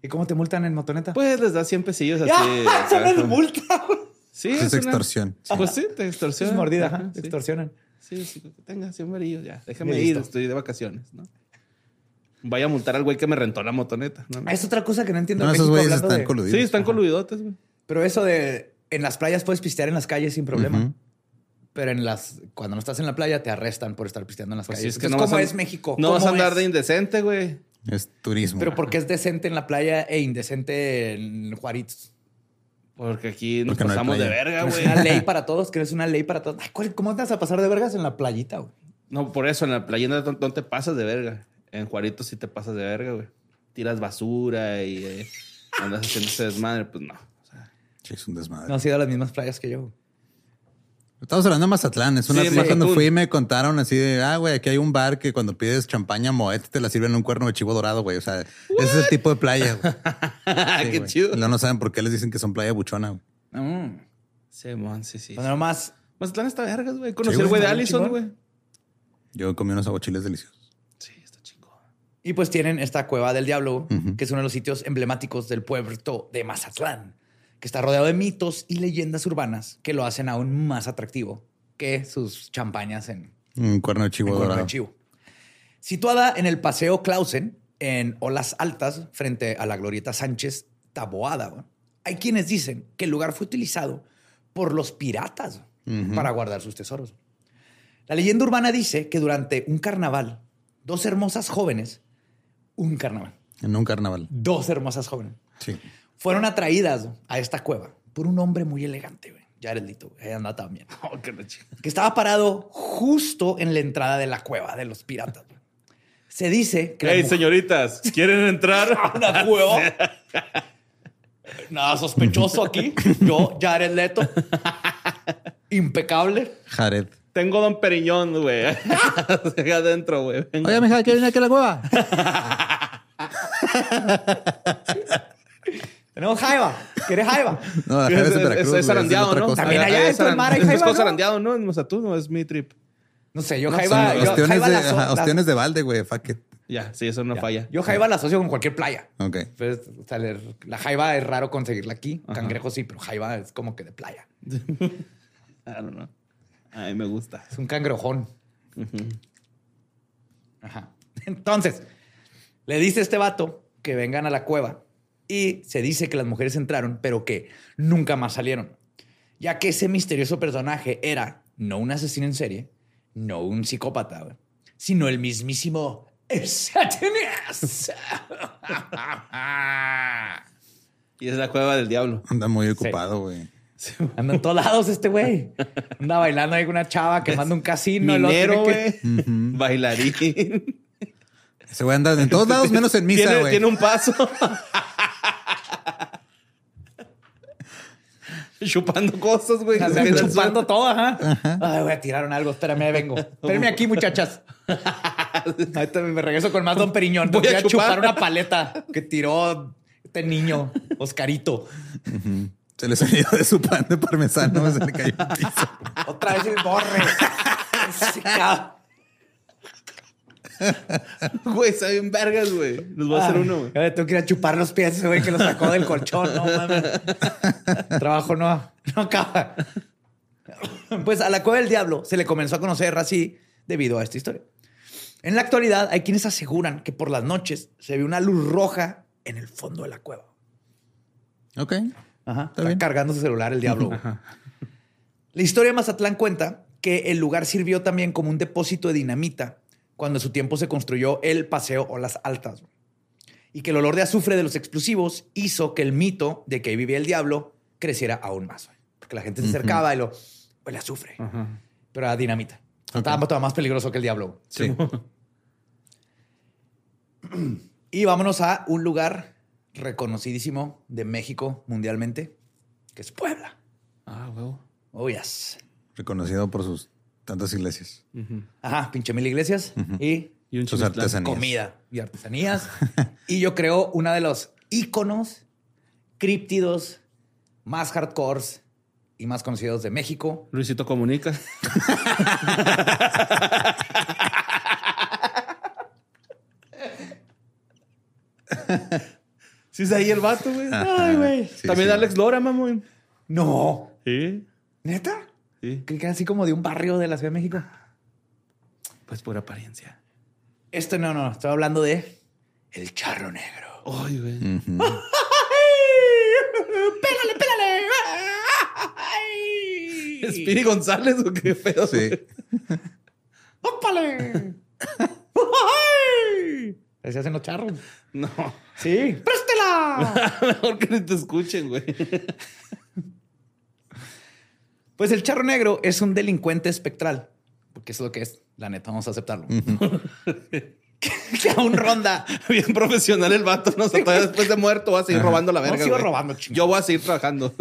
¿Y cómo te multan en motoneta? Pues les da 100 pesillos así. ¡Ah! Eso no es multa, güey. Sí, Es una- extorsión. Pues sí, te Es extorsionan. mordida, Ajá, ajá. sí. Te extorsionan. Sí, sí, que tenga 100 varillos ya. Déjame ir, estoy de vacaciones, ¿no? Vaya a multar al güey que me rentó la motoneta. ¿no? Es otra cosa que no entiendo. No, en esos México güeyes están de- coludidos. Sí, están coludidotes, güey. Pero eso de en las playas puedes pistear en las calles sin problema. Pero en las cuando no estás en la playa te arrestan por estar pisteando en las Pues sí, calles. es que Entonces, no ¿Cómo a- es México? No vas a ¿Cómo andar es? de indecente, güey. Es turismo. Pero porque es decente en la playa e indecente en Juaritos. Porque aquí nos Porque no hay pasamos de playa. verga, Es güey. una ley para todos, que es una ley para todos. Ay, ¿cuál- ¿Cómo te vas a pasar de vergas en la playita, güey? No, por eso en la playa no, no te pasas de verga. En Juaritos sí te pasas de verga, güey. Tiras basura y eh, andas haciendo ese desmadre, pues no. O sea, Sí, es un desmadre. No has ido a las mismas playas que yo. Estamos hablando de Mazatlán. Es una Sí, playa cuando fui me contaron así de, ah, güey, aquí hay un bar que cuando pides champaña Moet te la sirven en un cuerno de chivo dorado, güey. O sea, ese es el tipo de playa, güey. Sí, qué chido. No, no saben por qué les dicen que son playa buchona, güey. Mm. Sí, mon, sí, sí. Pues nomás Mazatlán está vergas, güey. Conocí Sí, al güey de Allison, güey. Yo comí unos aguachiles deliciosos. Sí, está chingón. Y pues tienen esta cueva del diablo, que es uno de los sitios emblemáticos del puerto de Mazatlán, que está rodeado de mitos y leyendas urbanas que lo hacen aún más atractivo que sus champañas en, Un cuerno de chivo en Cuerno de. Chivo. Situada en el Paseo Clausen, en Olas Altas, frente a la Glorieta Sánchez Taboada, hay quienes dicen que el lugar fue utilizado por los piratas para guardar sus tesoros. La leyenda urbana dice que durante un carnaval, dos hermosas jóvenes, un carnaval, En un carnaval. dos hermosas jóvenes, Sí. Fueron atraídas a esta cueva por un hombre muy elegante, güey. Jared Leto, ahí anda también. Oh, qué. Que estaba parado justo en la entrada de la cueva de los piratas. güey. Se dice que. Hey, señoritas, ¿quieren entrar? Una cueva. Nada sospechoso aquí. Yo, Jared Leto. Impecable. Jared. Tengo Don Periñón, güey. Adentro, güey. Venga. Oye, mija, ¿qué viene aquí a la cueva? Tenemos Jaiba. ¿Quieres Jaiba? No, la es, es de es- Veracruz. es zarandeado, ¿no? También allá es dentro del zaran- mar hay es jaiba, ¿no? zarandeado, ¿no? En Mazatún no es mi trip. No sé, yo No, Jaiba. yo Ostiones Jaiba de, la so- ajá, la- ostiones de balde, güey. Fuck it. Ya, sí, eso no ya. falla. Yo Jaiba la asocio con cualquier playa. Ok. Pues, o sea, le- la Jaiba es raro conseguirla aquí. Ajá. Cangrejo sí, pero Jaiba es como que de playa. I don't know. A mí me gusta. Es un cangrejón. Ajá. Entonces, le dice este vato que vengan a la cueva y se dice que las mujeres entraron, pero que nunca más salieron. Ya que ese misterioso personaje era no un asesino en serie, no un psicópata, güey, sino el mismísimo Satanás. Y es la cueva del diablo. Anda muy ocupado, güey. Anda en todos lados este güey. Anda bailando ahí con una chava que manda un casino. Minero, tiene que- güey. Bailarín. Ese güey anda en todos lados menos en misa, Tiene, güey. tiene un paso. Chupando cosas, güey. O sea, chupando todo, ajá. Ay, voy a tirar algo. Espérame, ahí vengo. Espérame aquí, muchachas. Ahorita me regreso con más Don Periñón. Voy Voy a a chupar chupar. una paleta que tiró este niño, Oscarito. Se le salió de su pan de parmesano, se le cayó al piso. Otra vez el borre. Güey, está bien vergas, güey. Nos va a hacer uno, güey. Tengo que ir a chupar los pies, ese güey que lo sacó del colchón. No mames. Trabajo no, no acaba. Pues a la cueva del diablo se le comenzó a conocer así debido a esta historia. En la actualidad hay quienes aseguran que por las noches se ve una luz roja en el fondo de la cueva. Ok. Ajá. Está bien. cargando su celular el diablo. La historia de Mazatlán cuenta que el lugar sirvió también como un depósito de dinamita cuando en su tiempo se construyó el paseo o las altas. Y que el olor de azufre de los explosivos hizo que el mito de que ahí vivía el diablo creciera aún más. Porque la gente se acercaba y lo huele azufre. Pero era dinamita. Estaba más peligroso que el diablo. Sí. Y vámonos a un lugar reconocidísimo de México mundialmente, que es Puebla. Ah, güey. Oh, yes. Reconocido por sus tantas iglesias. Ajá, pinche mil iglesias y Y un Sus artesanías. comida y artesanías. y yo creo una de los íconos críptidos más hardcores y más conocidos de México. Luisito comunica. Sí, es ahí el vato, güey. Ay, güey. Sí, También sí. Alex Lora, mamón. No. Sí. ¿Neta? Sí. Que era así como de un barrio de la Ciudad de México. Pues por apariencia. Este no, no. Estoy hablando de El Charro Negro. Ay, güey. ¡Pélale, pélale! ¿Speedy González o qué pedo? Sí. ¡Ópale! Así hacen los charros. No. Sí. ¡Préstela! Mejor que ni te escuchen, güey. Pues el charro negro es un delincuente espectral. Porque eso es lo que es. La neta, vamos a aceptarlo. que aún ronda. Bien profesional el vato. No, todavía después de muerto va a seguir robando la No, verga. sigo güey. robando. Yo voy a seguir trabajando.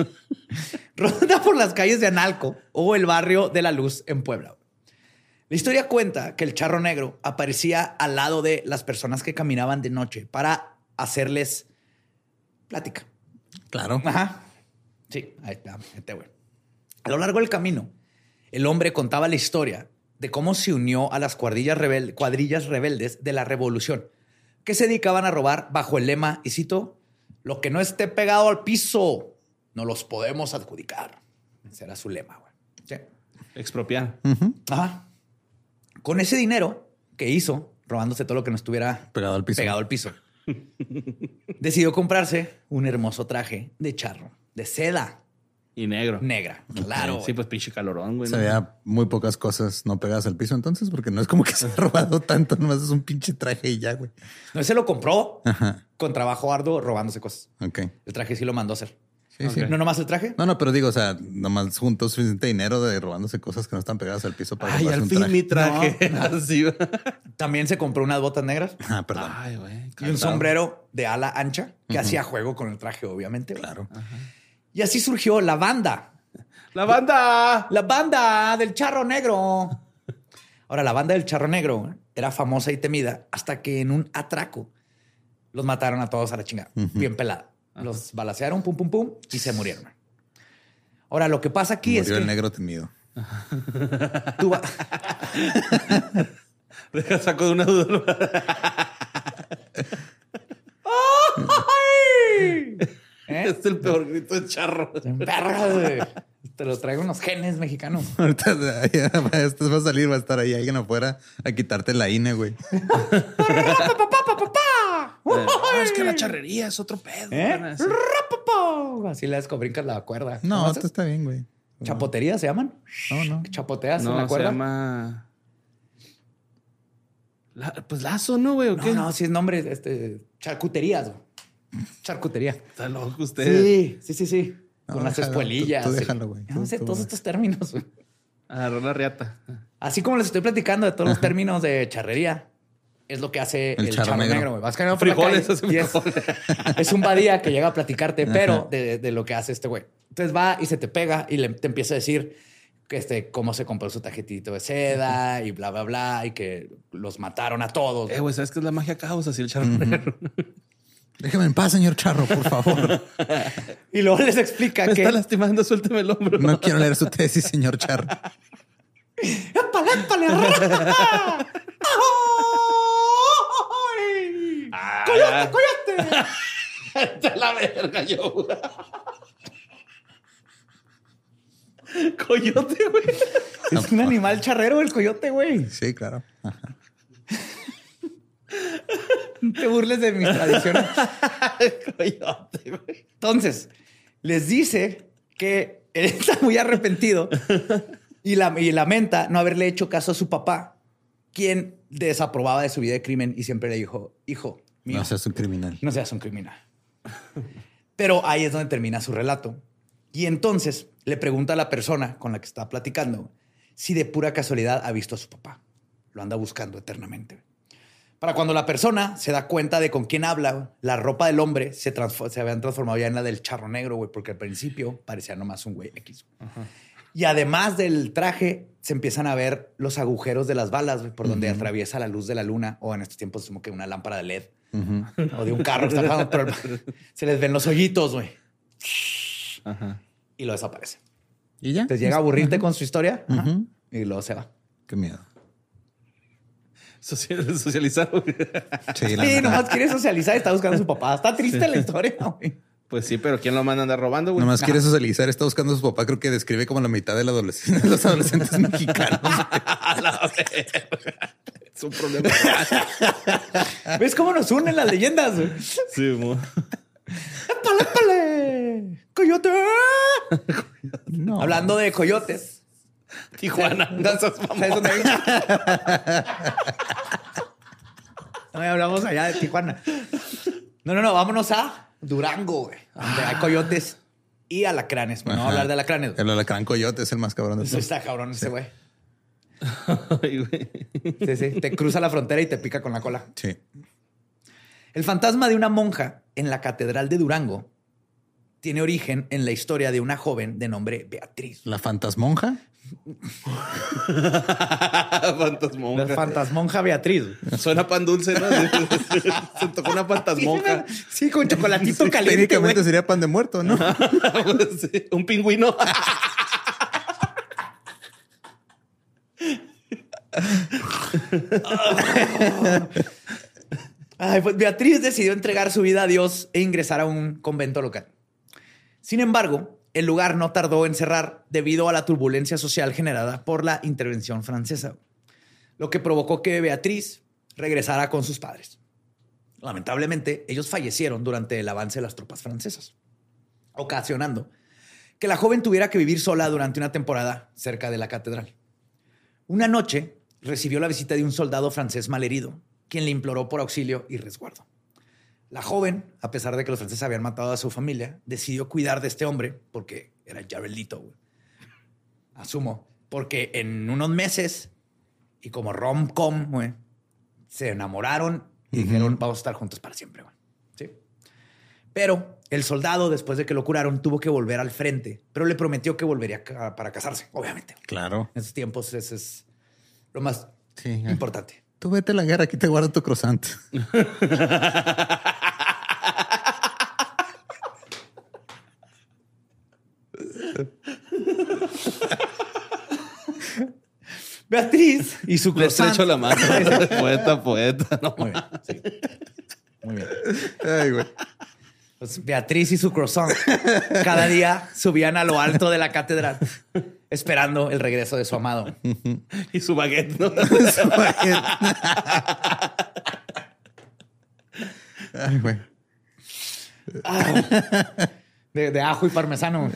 ronda por las calles de Analco o el barrio de la Luz en Puebla. La historia cuenta que el charro negro aparecía al lado de las personas que caminaban de noche para hacerles plática. Claro. Ajá. Sí, ahí está. este güey. A lo largo del camino, el hombre contaba la historia de cómo se unió a las cuadrillas, rebel- cuadrillas rebeldes de la revolución, que se dedicaban a robar bajo el lema, y cito, lo que no esté pegado al piso, no los podemos adjudicar. Ese era su lema, güey. Sí. Expropiar. Ajá. Con ese dinero que hizo, robándose todo lo que no estuviera Pegado al piso. pegado al piso, decidió comprarse un hermoso traje de charro, de seda Y negro. negra. Claro. Sí, pues pinche calorón, güey. Se ¿no? muy pocas cosas no pegadas al piso entonces, porque no es como que se ha robado tanto, nomás es un pinche traje y ya, güey. No se lo compró Ajá. con trabajo arduo robándose cosas. Ok. El traje sí lo mandó a hacer. Sí, sí. Ok. No nomás el traje. No, no, pero digo, o sea, nomás juntó suficiente dinero de robándose cosas que no están pegadas al piso para Ay, al un fin traje. mi traje. Así, güey. También se compró unas botas negras Ah, perdón. Ay, güey. y un sombrero de ala ancha que hacía juego con el traje, obviamente. Claro. Y así surgió la banda. ¡La banda! La banda del charro negro. Ahora, la banda del charro negro era famosa y temida hasta que en un atraco los mataron a todos a la chingada. Bien pelada. Los balacearon, pum, pum, pum, y se murieron. Ahora, lo que pasa aquí es Murió que el negro temido. tú va- Deja saco de una duda. ¿Eh? Es el peor grito de charro. Güey. Te lo traigo unos genes mexicanos. Ahorita esto va a salir, va a estar ahí alguien afuera a quitarte la INE, güey. Es que la charrería es otro pedo. ¿Eh? Así le brincas la cuerda. ¿Cómo No, haces? esto está bien, güey. ¿Chapotería se llaman? No, no. ¿Chapoteas en la No, se cuerda? llama... La- pues lazo, ¿no, güey? ¿O qué? No, no, sí es nombre, este, charcuterías. güey. Charcutería. Está loco usted. Sí, sí, sí, sí. No, Con las déjalo, espuelillas. tú- tú sí. déjalo, güey. No Tú- sé, tú- todos estos términos. Agarró la riata. Así como les estoy platicando de todos los términos de charrería. es lo que hace El el, charro charro, negro. güey. Vas caminando por la Frijoles, calle es, frijoles. es un badía que llega a platicarte, pero de, de lo que hace este güey. Entonces va y se te pega y le, te empieza a decir que este, cómo se compró su tarjetito de seda y bla, bla, bla, y que los mataron a todos. Eh, güey, ¿sabes qué es la magia caos? Así el charro negro. Déjeme en paz, señor Charro, por favor. Y luego les explica Me que... está lastimando, suélteme el hombro. No quiero leer su tesis, señor Charro. ¡Épale, épale! ¡Ay! ¡Coyote, coyote! Vete la verga, yo. Coyote, güey. Es un animal charrero el coyote, güey. Sí, claro. No te burles de mis tradiciones. Entonces, les dice que él está muy arrepentido y, la- y lamenta no haberle hecho caso a su papá, quien desaprobaba de su vida de crimen y siempre le dijo, hijo, mío, No seas un criminal. no seas un criminal. Pero ahí es donde termina su relato. Y entonces le pregunta a la persona con la que está platicando si de pura casualidad ha visto a su papá. Lo anda buscando eternamente. Para cuando la persona se da cuenta de con quién habla, la ropa del hombre se, se habían transformado ya en la del charro negro, güey, porque al principio parecía nomás un güey X. Y además del traje, se empiezan a ver los agujeros de las balas, güey, por donde atraviesa la luz de la luna, o en estos tiempos como que una lámpara de LED, o de un carro que está pasando, pero se les ven los hoyitos, güey. Ajá. Y lo desaparece. ¿Y ya? Entonces llega a aburrirte con su historia y luego se va. Qué miedo. Social- socializar. Sí, Sí, nomás quiere socializar y está buscando a su papá. Está triste la historia, güey. Pues sí, pero ¿quién lo manda a andar robando, güey? Nomás quiere socializar, está buscando a su papá, creo que describe como la mitad de, la adolesc- de los adolescentes mexicanos. Es un problema. ¿Ves cómo nos unen las leyendas? güey? sí, mo. ¡Épale, épale! ¡Coyote! No. Hablando de coyotes. Tijuana. No. No, ya hablamos allá de Tijuana. No, no, no, vámonos a Durango, güey. Donde hay coyotes y alacranes. Bueno, no hablar de alacranes. güey. El alacrán coyote es el más cabrón de Eso todos. está cabrón ese güey. Sí, sí. Te cruza la frontera y te pica con la cola. Sí. El fantasma de una monja en la catedral de Durango tiene origen en la historia de una joven de nombre Beatriz. La fantasmonja. Fantasmonja. La fantasmonja Beatriz. Suena pan dulce, ¿no? Se tocó una fantasmonja. Sí, con chocolatito caliente. Técnicamente sería pan de muerto, ¿no? Sí, Un pingüino. Ay, pues Beatriz decidió entregar su vida a Dios e ingresar a un convento local. Sin embargo, el lugar no tardó en cerrar debido a la turbulencia social generada por la intervención francesa, lo que provocó que Beatriz regresara con sus padres. Lamentablemente, ellos fallecieron durante el avance de las tropas francesas, ocasionando que la joven tuviera que vivir sola durante una temporada cerca de la catedral. Una noche recibió la visita de un soldado francés malherido, quien le imploró por auxilio y resguardo. La joven, a pesar de que los franceses habían matado a su familia, decidió cuidar de este hombre porque era Jarelito. güey. Asumo, porque en unos meses y como rom-com, güey, se enamoraron y dijeron, vamos a estar juntos para siempre. güey". ¿Sí? Pero el soldado, después de que lo curaron, tuvo que volver al frente, pero le prometió que volvería para casarse, obviamente. Claro. En esos tiempos eso es lo más Sí. importante. Tú vete a la guerra, aquí te guardo tu croissant. Beatriz y su Le estrecho la mano. poeta, poeta. No, Muy bien, sí. Muy bien. Ay, güey. Pues Beatriz y su croissant cada día subían a lo alto de la catedral esperando el regreso de su amado. Y su baguette, ¿no? Ay, güey. De, de ajo y parmesano.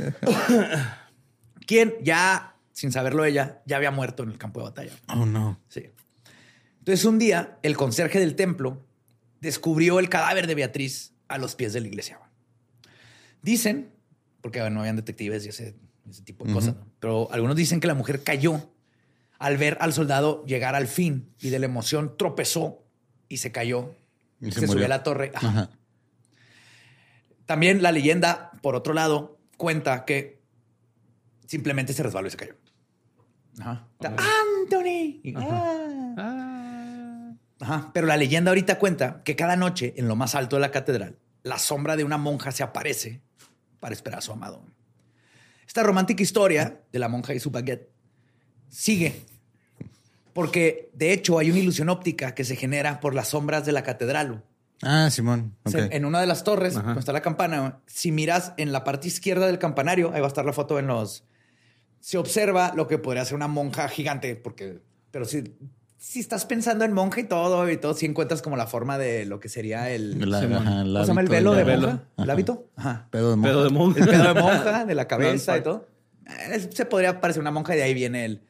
Quien ya, sin saberlo ella, ya había muerto en el campo de batalla. Oh, no. Sí. Entonces un día el conserje del templo descubrió el cadáver de Beatriz a los pies de la iglesia. Dicen, porque no habían detectives y ese, ese tipo de cosas, ¿no? pero algunos dicen que la mujer cayó al ver al soldado llegar al fin y de la emoción tropezó y se cayó. Y se se subió a la torre. Ajá. Ajá. También la leyenda, por otro lado, cuenta que simplemente se resbaló y se cayó. Ajá. Anthony. Ah. Ah. Ajá. Pero la leyenda ahorita cuenta que cada noche, en lo más alto de la catedral, la sombra de una monja se aparece para esperar a su amado. Esta romántica historia de la monja y su baguette sigue. Porque, de hecho, hay una ilusión óptica que se genera por las sombras de la catedral. Ah, Simón. O Ok. sea, en una de las torres, Ajá. donde está la campana, si miras en la parte izquierda del campanario, ahí va a estar la foto en los... Se observa lo que podría ser una monja gigante, porque... Pero si, si estás pensando en monja y todo, y todo, si encuentras como la forma de lo que sería el... La- ajá, el ¿Cómo se llama el velo de la- monja? ¿El hábito? Ajá. Pedo de monja. Pedo de monja. El pedo de monja, de la cabeza y todo. Eh, Se podría parecer una monja y de ahí viene el-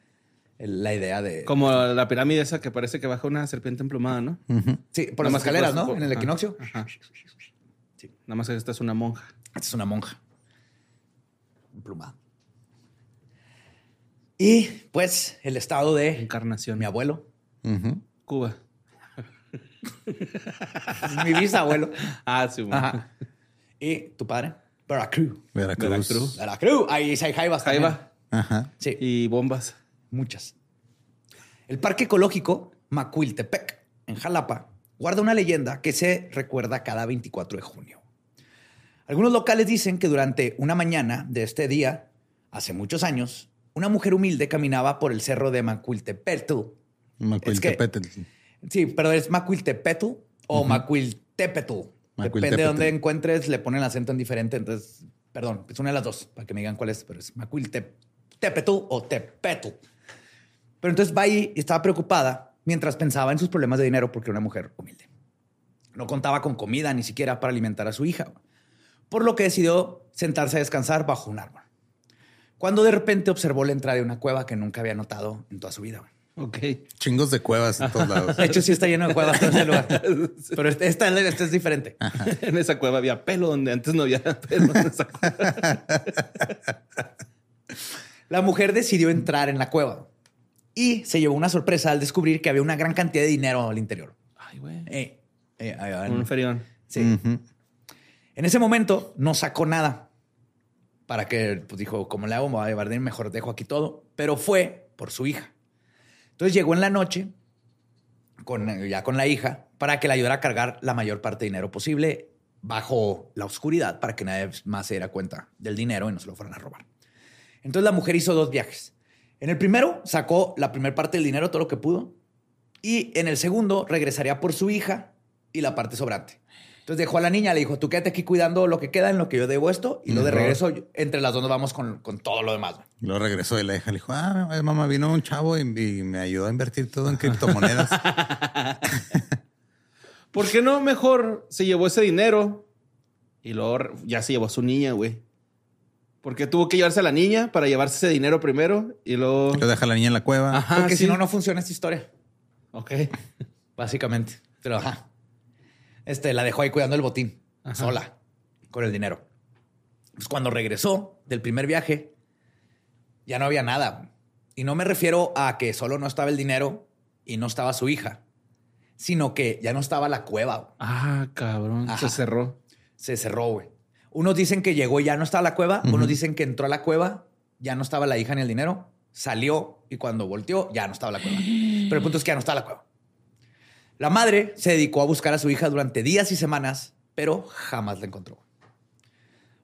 la idea de... Como la pirámide esa que parece que baja una serpiente emplumada, ¿no? Sí, por Nada las escaleras, por- ¿no? por- En el ajá. equinoccio. Ajá. Nada más que esta es una monja. Esta es una monja. Plumada. Y pues el estado de Encarnación. mi abuelo, Ujú. Cuba. mi bisabuelo. Ah, sí. bueno. Ajá. Y tu padre, Veracruz. Veracruz. Veracruz. Veracruz. Ahí hay jaivas Ahí también. va. Ajá. Sí, Y bombas. Muchas. El parque ecológico Macuiltepec, en Jalapa, guarda una leyenda que se recuerda cada 24 de junio. Algunos locales dicen que durante una mañana de este día, hace muchos años, una mujer humilde caminaba por el cerro de Macuiltepetl. Macuiltepetl. Sí, pero es Macuiltepetl o Macuiltepetl. Depende de dónde encuentres, le ponen el acento en diferente. Entonces, perdón, es una de las dos, para que me digan cuál es, pero es Macuiltepetl o Tepetl. Pero entonces va ahí y estaba preocupada mientras pensaba en sus problemas de dinero porque era una mujer humilde. No contaba con comida ni siquiera para alimentar a su hija, por lo que decidió sentarse a descansar bajo un árbol. Cuando de repente observó la entrada de una cueva que nunca había notado en toda su vida. Ok. Chingos de cuevas en todos lados. De hecho, sí está lleno de cuevas todo ese lugar. Pero esta, esta es diferente. En esa cueva había pelo donde antes no había pelo. En esa cueva. La mujer decidió entrar en la cueva y se llevó una sorpresa al descubrir que había una gran cantidad de dinero al interior. Ay, güey. Eh, eh, ahí. Un ferión. Sí. En ese momento no sacó nada para que, pues dijo, ¿cómo le hago? Me voy a llevar de mejor, dejo aquí todo. Pero fue por su hija. Entonces llegó en la noche con, ya con la hija para que le ayudara a cargar la mayor parte de dinero posible bajo la oscuridad para que nadie más se diera cuenta del dinero y no se lo fueran a robar. Entonces la mujer hizo dos viajes. En el primero sacó la primera parte del dinero, todo lo que pudo, y en el segundo regresaría por su hija y la parte sobrante. Entonces dejó a la niña, le dijo, tú quédate aquí cuidando lo que queda en lo que yo debo esto, y lo de regreso, entre las dos nos vamos con, con todo lo demás. güey. Luego regresó y la hija le dijo, ah, mamá, vino un chavo y, y me ayudó a invertir todo en criptomonedas. ¿Por qué no mejor se llevó ese dinero y luego ya se llevó a su niña, güey? Porque tuvo que llevarse a la niña para llevarse ese dinero primero y luego. Lo deja a la niña en la cueva. Ajá, Porque sí. si no, no funciona esta historia, Ok. básicamente. Pero ajá. Este, la dejó ahí cuidando el botín, sola, con el dinero. Pues cuando regresó del primer viaje, ya no había nada. Y no me refiero a que solo no estaba el dinero y no estaba su hija, sino que ya no estaba la cueva. Ah, cabrón. Ajá. Se cerró. Se cerró, güey. Unos dicen que llegó y ya no estaba la cueva. Unos dicen que entró a la cueva, ya no estaba la hija ni el dinero. Salió y cuando volteó ya no estaba la cueva. Pero el punto es que ya no estaba la cueva. La madre se dedicó a buscar a su hija durante días y semanas, pero jamás la encontró.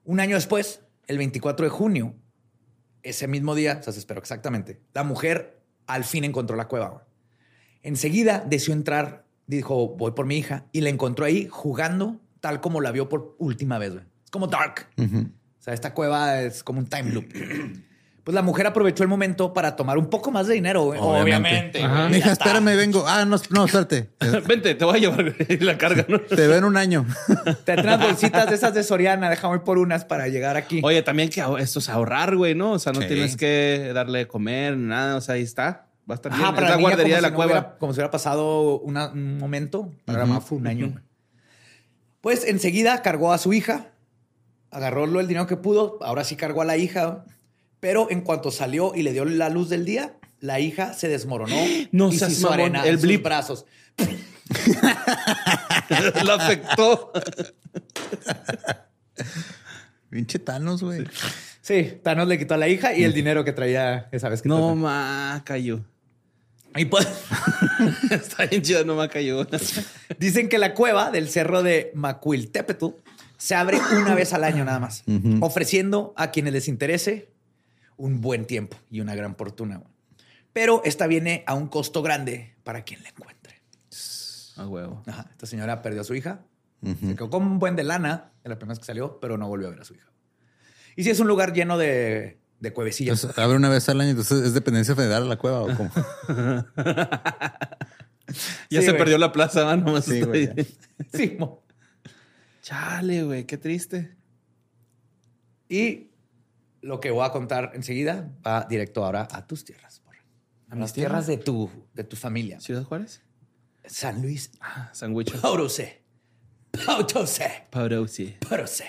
Un año después, el 24 de junio, ese mismo día, o sea, se esperó exactamente, la mujer al fin encontró la cueva. Enseguida decidió entrar, dijo, voy por mi hija, y la encontró ahí jugando tal como la vio por última vez. Es como Dark. Ujú. O sea, esta cueva es como un time loop. Pues la mujer aprovechó el momento para tomar un poco más de dinero, güey. Obviamente. Obviamente. Mija, espérame, vengo. Ah, no, no, suerte. Vente, te voy a llevar la carga, ¿no? Te veo en un año. Te traen unas bolsitas de esas de Soriana, déjame ir por unas para llegar aquí. Oye, también que esto es ahorrar, güey, ¿no? O sea, no Sí. tienes que darle de comer, nada. O sea, ahí está. Va a estar bien. Ajá, para es la niña guardería de la si no cueva. hubiera- como si hubiera pasado una- un momento. Para la mamá fue un año. güey. Pues enseguida cargó a su hija, agarró lo- el dinero que pudo, ahora sí cargó a la hija, pero en cuanto salió y le dio la luz del día, la hija se desmoronó No y se hizo arena el en sus blip. brazos. Lo afectó. Pinche Thanos, güey. Sí, Thanos le quitó a la hija y el dinero que traía esa vez que No, ma, cayó. Y pues, Está bien chido, no me cayó. dicen que la cueva del cerro de Macuiltepetl se abre una vez al año nada más, ofreciendo a quienes les interese un buen tiempo y una gran fortuna. Pero esta viene a un costo grande para quien la encuentre. A huevo. Ajá, Esta señora perdió a su hija, se quedó con un buen de lana en la primera vez que salió, pero no volvió a ver a su hija. Y sí es un lugar lleno de, de cuevecillas. Entonces, abre una vez al año, entonces es dependencia federal la cueva o cómo. Ya Sí, se güey. perdió la plaza. Nomás Sí, güey. Sí, mo. Chale, güey, qué triste. Y lo que voy a contar enseguida va directo ahora a tus tierras. Borre. A mis las tierras de tu, de tu familia. ¿Ciudad Juárez? San Luis Ah, Sandwich. Potosí. Potosí. Potosí. Potosí.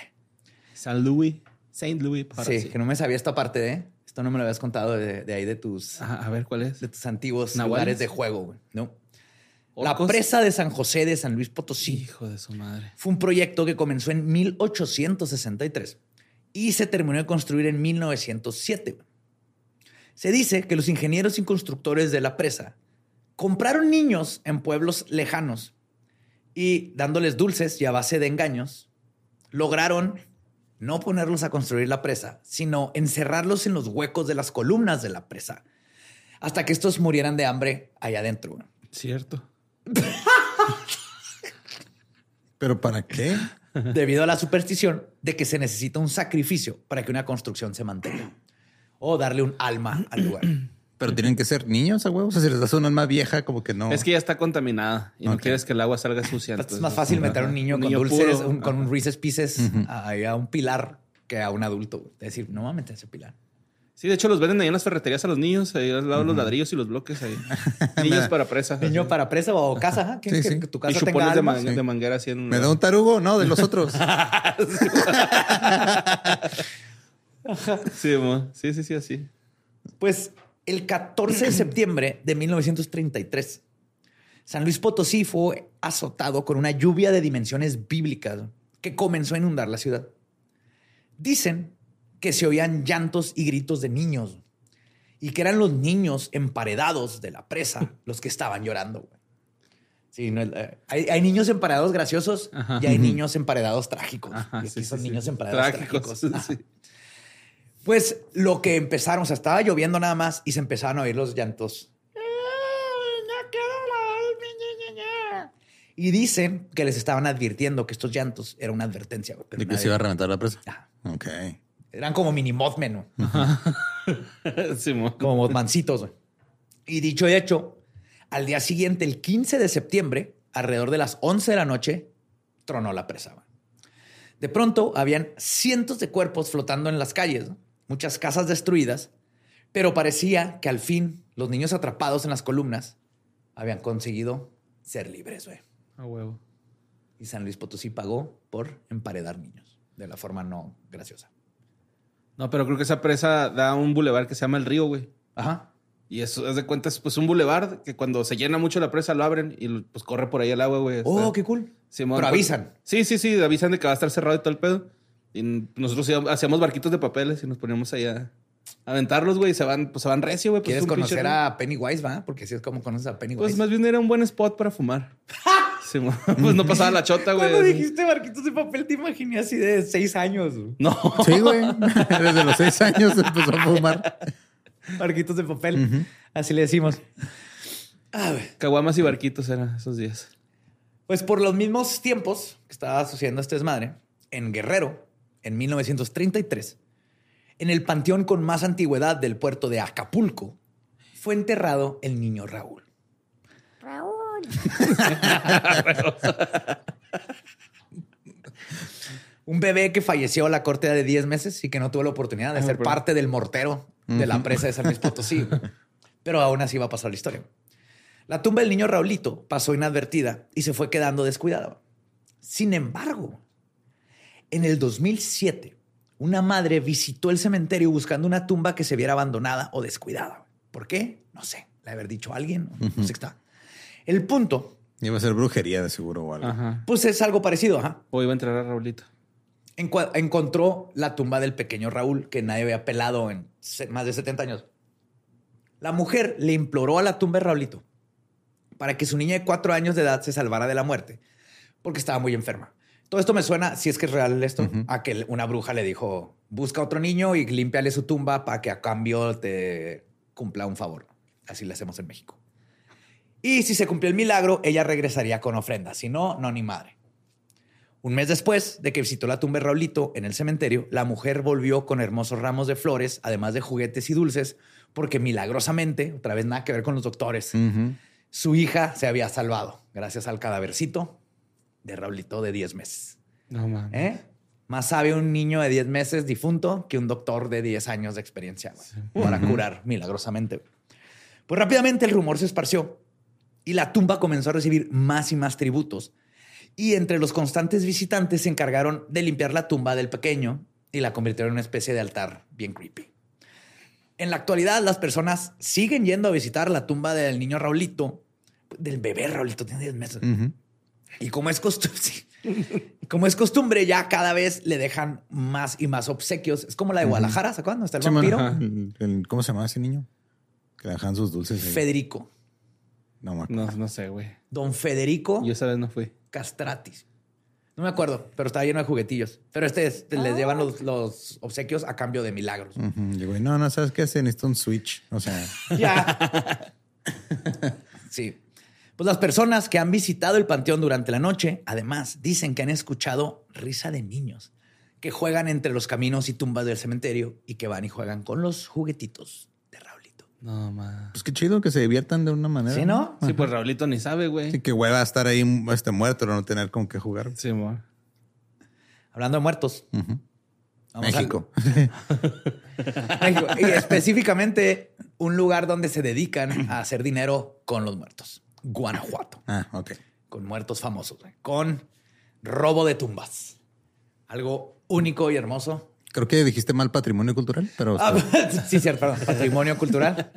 San Luis. Saint Louis. Sí, que no me sabía esta parte de... Esto no me lo habías contado de, de ahí de tus, Ajá, a ver, ¿cuál es? de tus antiguos ¿Nahuales? lugares de juego. güey. No. La presa de San José de San Luis Potosí Hijo de su madre. fue un proyecto que comenzó en 1863 y se terminó de construir en 1907. Se dice que los ingenieros y constructores de la presa compraron niños en pueblos lejanos y dándoles dulces y a base de engaños, lograron no ponerlos a construir la presa, sino encerrarlos en los huecos de las columnas de la presa, hasta que estos murieran de hambre allá adentro. Cierto. ¿Pero para qué? debido a la superstición de que se necesita un sacrificio para que una construcción se mantenga o darle un alma al lugar. Pero tienen que ser niños a huevos. O sea, si les das una más vieja, como que no. Es que ya está contaminada y no quieres que el agua salga sucia. es entonces- más fácil meter a un niño Un con dulces, un- con un. Reese's Pieces ahí a un pilar que a un adulto. Es decir, no mames, ese pilar. Sí, de hecho los venden ahí en las ferreterías a los niños, ahí al lado de los ladrillos y los bloques ahí. Niños para presa. Niño así. para presa o casa, ¿quieres Sí, que, sí. que tu Y casa tenga chupones de, manguera así en un ¿Me da un tarugo? No, de los otros. Sí, sí, sí, sí, así. Pues el 14 de septiembre de 1933, San Luis Potosí fue azotado con una lluvia de dimensiones bíblicas que comenzó a inundar la ciudad. Dicen que se oían llantos y gritos de niños y que eran los niños emparedados de la presa los que estaban llorando. güey. Sí, no, eh, hay, hay niños emparedados graciosos Ajá. y hay niños emparedados trágicos. Ajá, y aquí sí, sí, son sí. niños emparedados trágicos. Sí. Pues lo que empezaron, o sea, estaba lloviendo nada más y se empezaron a oír los llantos. Y dicen que les estaban advirtiendo que estos llantos era una advertencia. güey, pero ¿De que nadie- se iba a reventar la presa? Ajá. Ok. Eran como mini Mothman, ¿no? Sí, mo. como Mothmancitos. güey. Y dicho y hecho, al día siguiente, el 15 de septiembre, alrededor de las 11 de la noche, tronó la presa. De pronto, habían cientos de cuerpos flotando en las calles, ¿no? muchas casas destruidas, pero parecía que al fin los niños atrapados en las columnas habían conseguido ser libres. güey. A huevo. Y San Luis Potosí pagó por emparedar niños de la forma no graciosa. No, pero creo que esa presa da un bulevar que se llama El Río, güey. Ajá. Y eso, es de cuenta, es pues un bulevar que cuando se llena mucho la presa lo abren y pues corre por ahí el agua, güey. Está- Oh, qué cool. Pero pues- avisan. Sí, sí, sí, avisan de que va a estar cerrado y todo el pedo. Y nosotros hacíamos barquitos de papeles y nos poníamos ahí a a aventarlos, güey. Se van, pues se van recio, güey. pues, ¿Quieres pinche conocer a Pennywise, va? Porque así es como conoces a Pennywise. Pues más bien era un buen spot para fumar. Pues no pasaba la chota, güey. Cuando dijiste barquitos de papel, te imaginé así de seis años. No. Sí, güey. Desde los seis años empezó a fumar. Barquitos de papel. Así le decimos. A ver. Caguamas y barquitos eran esos días. Pues por los mismos tiempos que estaba sucediendo este desmadre, en Guerrero, en 1933, en el panteón con más antigüedad del puerto de Acapulco, fue enterrado el niño Raúl. Un bebé que falleció a la corte de 10 meses y que no tuvo la oportunidad de ser pero- parte del mortero de la presa de San Luis Potosí. Pero aún así va a pasar la historia. La tumba del niño Raulito pasó inadvertida y se fue quedando descuidada. Sin embargo, en el 2007, una madre visitó el cementerio buscando una tumba que se viera abandonada o descuidada. ¿Por qué? No sé. Le haber dicho a alguien. No sé qué está. El punto Iba a ser brujería de seguro o algo. Ajá. Pues es algo parecido, ajá. O iba a entrar a Raulito. Encontró la tumba del pequeño Raúl que nadie había pelado en más de 70 años. La mujer le imploró a la tumba de Raulito para que su niña de cuatro años de edad se salvara de la muerte porque estaba muy enferma. Todo esto me suena, si es que es real esto, a que una bruja le dijo, busca otro niño y límpiale su tumba para que a cambio te cumpla un favor. Así le hacemos en México. Y si se cumplió el milagro, ella regresaría con ofrenda. Si no, no, ni madre. Un mes después de que visitó la tumba de Raulito en el cementerio, la mujer volvió con hermosos ramos de flores, además de juguetes y dulces, porque milagrosamente, otra vez nada que ver con los doctores, su hija se había salvado gracias al cadavercito de Raulito de 10 meses. No mames. ¿Eh? Más sabe un niño de 10 meses difunto que un doctor de 10 años de experiencia para curar milagrosamente. Pues rápidamente el rumor se esparció y la tumba comenzó a recibir más y más tributos. Y entre los constantes visitantes se encargaron de limpiar la tumba del pequeño y la convirtieron en una especie de altar bien creepy. En la actualidad, las personas siguen yendo a visitar la tumba del niño Raulito, del bebé Raulito, tiene 10 meses. Y como es costumbre, como es costumbre, ya cada vez le dejan más y más obsequios. Es como la de Guadalajara, ¿se acuerdan? ¿Dónde está el vampiro? ¿Cómo se llamaba ese niño? Que le dejaban sus dulces. ahí. Federico. No me acuerdo. No, no sé, güey. Don Federico Yo esa vez no fui. Castratis. No me acuerdo, pero estaba lleno de juguetillos. Pero este es- les llevan los, los obsequios a cambio de milagros. Ujú. Y güey, no, no, ¿sabes qué? Se necesita un switch. O sea, Ya. sí. Pues las personas que han visitado el panteón durante la noche, además, dicen que han escuchado risa de niños que juegan entre los caminos y tumbas del cementerio y que van y juegan con los juguetitos de Raulito. No mames. pues qué chido que se diviertan de una manera. ¿Sí, no? Sí, pues Raulito ni sabe, güey. Sí, que hueva estar ahí este, muerto, no tener con qué jugar. Sí, mo. Hablando de muertos. Vamos México. México. Y específicamente un lugar donde se dedican a hacer dinero con los muertos. Guanajuato. ah, ok. con muertos famosos, güey. con robo de tumbas. Algo único y hermoso. Creo que dijiste mal patrimonio cultural, pero Ah, sí, cierto, perdón. Patrimonio cultural.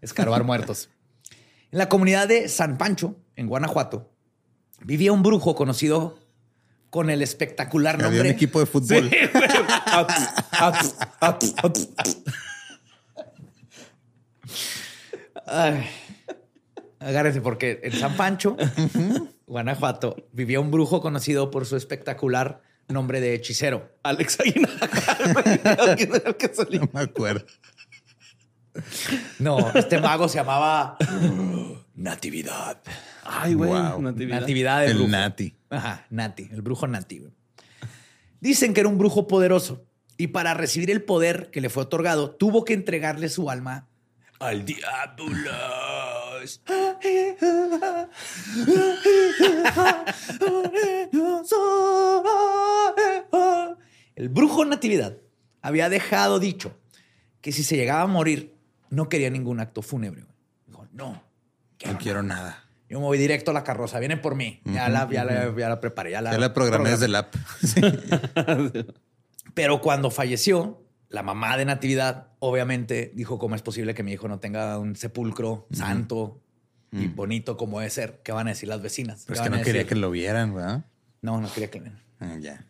Escarbar muertos. En la comunidad de San Pancho, en Guanajuato, vivía un brujo conocido con el espectacular había un nombre. equipo de fútbol. Ay, agárrense, porque en San Pancho, Guanajuato, vivía un brujo conocido por su espectacular nombre de hechicero. Alex Aguinaga. ¿Quién era el que salía? No me acuerdo. No, este mago se llamaba Natividad. Ay, güey. Wow. Natividad. Natividad del El brujo. Nati. Ajá, Nati, el brujo Nati. Dicen que era un brujo poderoso y para recibir el poder que le fue otorgado, tuvo que entregarle su alma al diablo. El brujo Natividad había dejado dicho que si se llegaba a morir, no quería ningún acto fúnebre. Dijo, no, No quiero nada. yo me voy directo a la carroza. Vienen por mí. Ya, la, ya, la, ya la preparé. Ya la, Ya la programé desde el app. Sí. Pero cuando falleció, la mamá de Natividad, obviamente, dijo cómo es posible que mi hijo no tenga un sepulcro santo y bonito como debe ser. ¿Qué van a decir las vecinas? Pero ¿Qué es que no quería que lo vieran, ¿verdad? No, no quería que lo vieran. Ah, ya.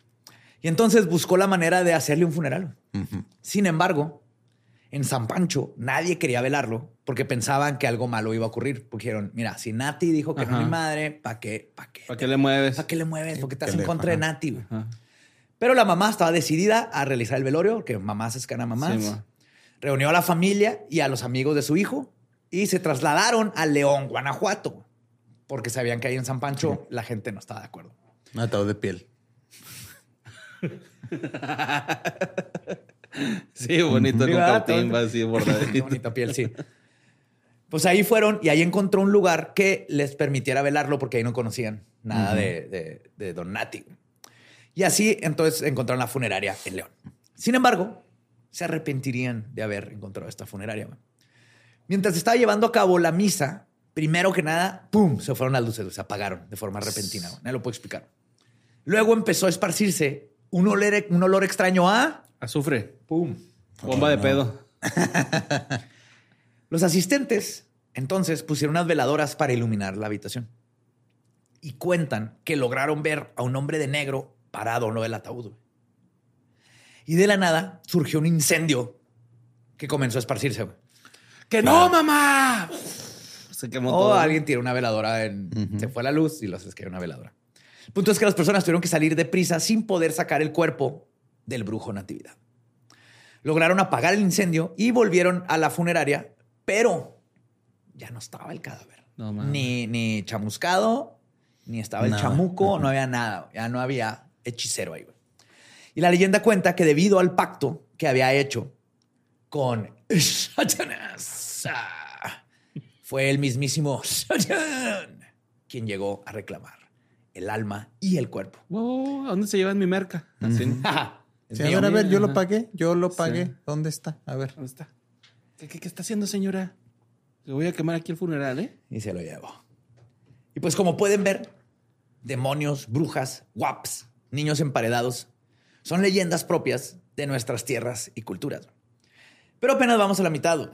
Y entonces buscó la manera de hacerle un funeral. Sin embargo, en San Pancho nadie quería velarlo porque pensaban que algo malo iba a ocurrir. Porque dijeron, mira, si Nati dijo que no es mi madre, ¿para qué? ¿Para qué? ¿Para qué le mueves? ¿Para qué le mueves? Porque estás en contra de. Nati. güey. Pero la mamá estaba decidida a realizar el velorio, que mamás es cana mamás. Sí, ma. Reunió a la familia y a los amigos de su hijo y se trasladaron a León, Guanajuato, porque sabían que ahí en San Pancho la gente no estaba de acuerdo. Un ataúd de piel. Sí, bonito Sí, con cautimba, así bordadito. bonita piel, sí. Pues ahí fueron y ahí encontró un lugar que les permitiera velarlo porque ahí no conocían nada de, de- de Don Nati. Y así entonces encontraron la funeraria en León. Sin embargo, se arrepentirían de haber encontrado esta funeraria. Mientras estaba llevando a cabo la misa, primero que nada, ¡pum! Se fueron las luces, se apagaron de forma repentina. güey. Nadie lo puedo explicar. Luego empezó a esparcirse un olor, un olor extraño a... Azufre. ¡Pum! Bomba de pedo. Los asistentes entonces pusieron unas veladoras para iluminar la habitación. y cuentan que lograron ver a un hombre de negro parado en lo del ataúd. güey. Y de la nada surgió un incendio que comenzó a esparcirse. güey. ¡Que no, mamá! Se quemó O todo. alguien tiró una veladora, en, se fue la luz y los que una veladora. El punto es que las personas tuvieron que salir deprisa sin poder sacar el cuerpo del brujo Natividad. Lograron apagar el incendio y volvieron a la funeraria, pero ya no estaba el cadáver. No ni, ni chamuscado, ni estaba el chamuco, no había nada. Ya no había hechicero ahí. güey. Y la leyenda cuenta que debido al pacto que había hecho con Satanás, fue el mismísimo Satan quien llegó a reclamar el alma y el cuerpo. Wow, ¿a dónde se llevan mi merca? Así. Sí, a ver, a ver, yo lo pagué, yo lo pagué. ¿Dónde está? A ver. ¿Dónde está? ¿Qué, qué, qué está haciendo, señora? Le voy a quemar aquí el funeral, ¿eh? y se lo llevó. Y pues como pueden ver, demonios, brujas, waps, niños emparedados, son leyendas propias de nuestras tierras y culturas. Pero apenas vamos a la mitad,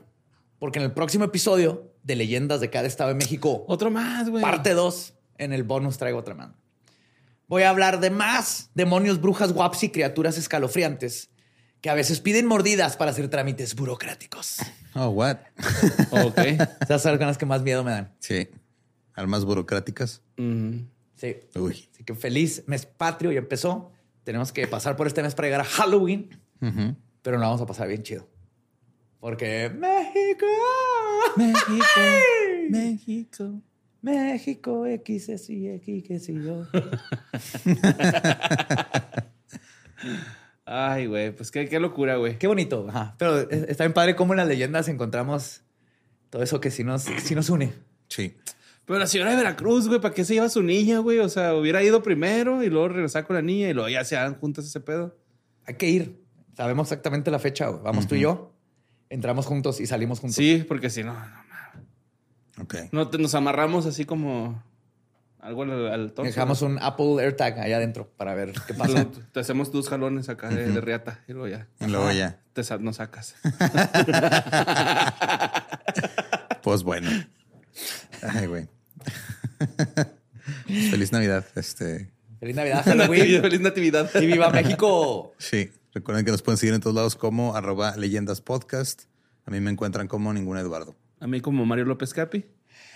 porque en el próximo episodio de Leyendas de cada estado de México, Otro más, güey. parte 2, en el bonus traigo otra mano. Voy a hablar de más demonios, brujas, waps y criaturas escalofriantes que a veces piden mordidas para hacer trámites burocráticos. Oh, what? Ok. Esas son las que más miedo me dan. Sí. Almas burocráticas. Mm. Sí. Uy. Así que feliz mes patrio y empezó. Tenemos que pasar por este mes para llegar a Halloween, Ujú. pero lo vamos a pasar bien chido. Porque México, México, México. México, X, es y X, qué sé yo. Ay, güey, pues qué, qué locura, güey. Qué bonito. Ajá. Pero es- está bien padre cómo en las leyendas encontramos todo eso que sí nos, sí nos une. Sí. Pero la señora de Veracruz, güey, ¿para qué se lleva a su niña, güey? O sea, hubiera ido primero y luego regresar con la niña y luego ya se hagan juntas ese pedo. Hay que ir. Sabemos exactamente la fecha. güey. Vamos tú y yo. Entramos juntos y salimos juntos. Sí, porque si no, no, mames. Ok. no te- nos amarramos así como algo al, al torso. Dejamos un Apple AirTag allá adentro para ver qué pasa. Te hacemos dos jalones acá de, de riata y luego ya. Y luego ya. Te sa- nos sacas. Pues bueno. Ay, güey. Feliz Navidad. Este. Feliz Navidad, Natividad, Halloween. Feliz Natividad. y viva México. Sí. Recuerden que nos pueden seguir en todos lados como arroba leyendas podcast. A mí me encuentran como ningún Eduardo. A mí como Mario López Capi.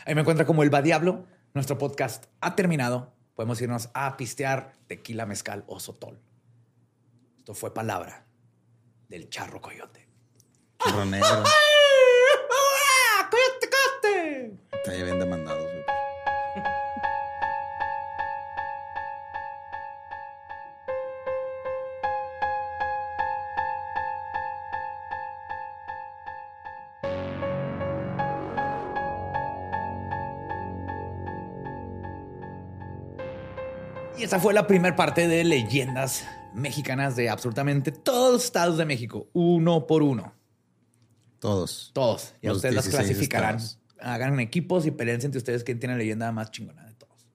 Ahí me encuentra como el Va Diablo. Nuestro podcast ha terminado. Podemos irnos a pistear tequila, mezcal o sotol. Esto fue palabra del charro coyote. Churro negro. ¡Ah! ¡Coyote, coyote! Está ya bien demandados, Y esa fue la primera parte de leyendas mexicanas de absolutamente todos los estados de México, uno por uno. Todos. Todos. Los ustedes las 16 clasificarán. estados. Hagan equipos y peleen entre ustedes quién tiene la leyenda más chingona de todos.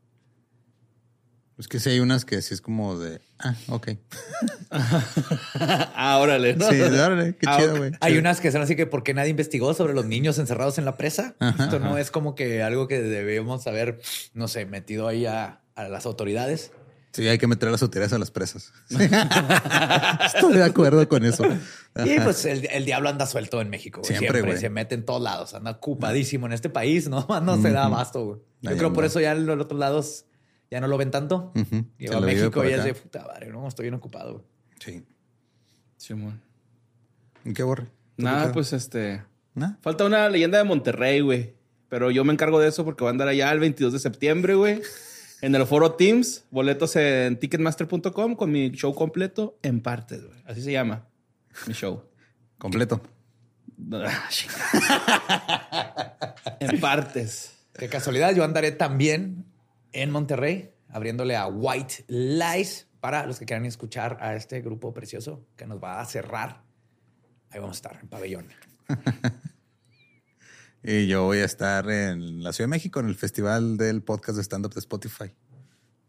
Es que sí hay unas que sí es como de. Ah, ok. Ah, órale. ¿no? Sí, órale, qué Ah, chido, güey. Hay Sí. unas que son así que porque nadie investigó sobre los niños encerrados en la presa. Ajá, Esto no ajá. es como que algo que debemos haber, no sé, metido ahí a, a las autoridades. Sí, hay que meter las autoridades a las presas. Estoy de acuerdo con eso. Y pues el, el diablo anda suelto en México. güey. Siempre, se mete en todos lados. Anda ocupadísimo en este país. No, no se da abasto. güey. Yo Ahí creo por anda. eso ya en los otros lados ya no lo ven tanto. Y Se a México por ya es de puta madre. No, estoy bien ocupado. güey. Sí. Simón. ¿Y qué borre? ¿Tú qué Nada, pues este. ¿Nah? Falta una leyenda de Monterrey, güey. Pero yo me encargo de eso porque va a andar allá el 22 de septiembre, güey. En el foro Teams, boletos en ticketmaster.com con mi show completo en partes, güey. Así se llama mi show. Completo. Ah, en partes. De casualidad, yo andaré también en Monterrey, abriéndole a White Lies para los que quieran escuchar a este grupo precioso que nos va a cerrar. Ahí vamos a estar, en pabellón. Y yo voy a estar en la Ciudad de México en el Festival del Podcast de Stand Up de Spotify.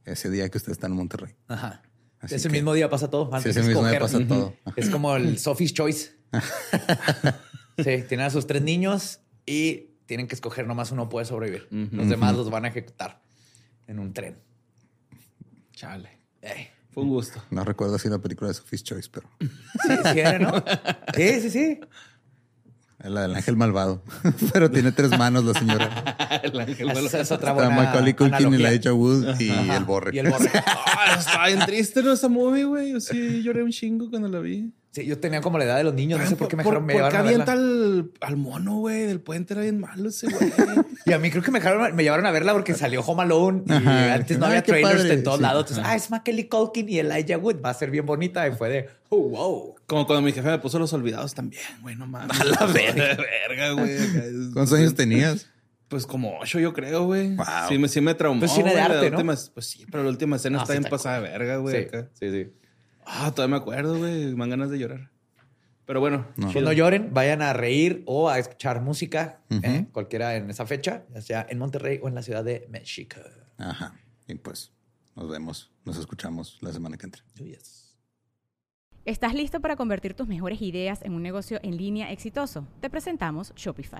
Ese día que ustedes están en Monterrey. Ajá. Así ese que- mismo día pasa todo. Sí, ese mismo día pasa todo. Es como el Sophie's Choice. sí, tienen a sus tres niños y tienen que escoger nomás uno puede sobrevivir. Los demás los van a ejecutar. en un tren. Chale. Ey. Fue un gusto. No recuerdo si la película de Sophie's Choice, pero Sí, sí era, ¿no? Sí, sí, sí. La del ángel malvado. pero tiene tres manos la señora. el ángel Esa es otra Está buena Macaulay Culkin y analogía. Elijah Wood y Ajá. el borre. Y el borre. Ah, está bien triste ¿no? esa movie, güey. Yo sí lloré un chingo cuando la vi. Sí, yo tenía como la edad de los niños, no sé por qué me ¿Por, dejaron me por qué llevaron a avienta al, al mono, güey? Del puente era bien malo ese, güey. Y a mí creo que me, dejaron, me llevaron a verla porque salió Home Alone y Ajá. antes no Ay, había trailers padre. en todos Sí. lados. Entonces, Ajá. ah, es Macaulay Culkin y Elijah Wood. Va a ser bien bonita. Y fue de, oh, wow. Como cuando mi jefe me puso los olvidados también, güey. No mames. A la verga. güey. ¿Cuántos años tenías? Pues como ocho, yo creo, güey. Wow. Sí, me, sí me traumó. Pues cine de arte, ¿no? última- pues sí, pero la última escena Ah, está bien pasada de verga, güey. Sí, sí. Ah, todavía me acuerdo, güey. Me dan ganas de llorar. Pero bueno, No. Pues no lloren, vayan a reír o a escuchar música, ¿eh? cualquiera en esa fecha, ya sea en Monterrey o en la Ciudad de México. Ajá. Y pues nos vemos, nos escuchamos la semana que entra. Oh, yes. ¿Estás listo para convertir tus mejores ideas en un negocio en línea exitoso? Te presentamos Shopify.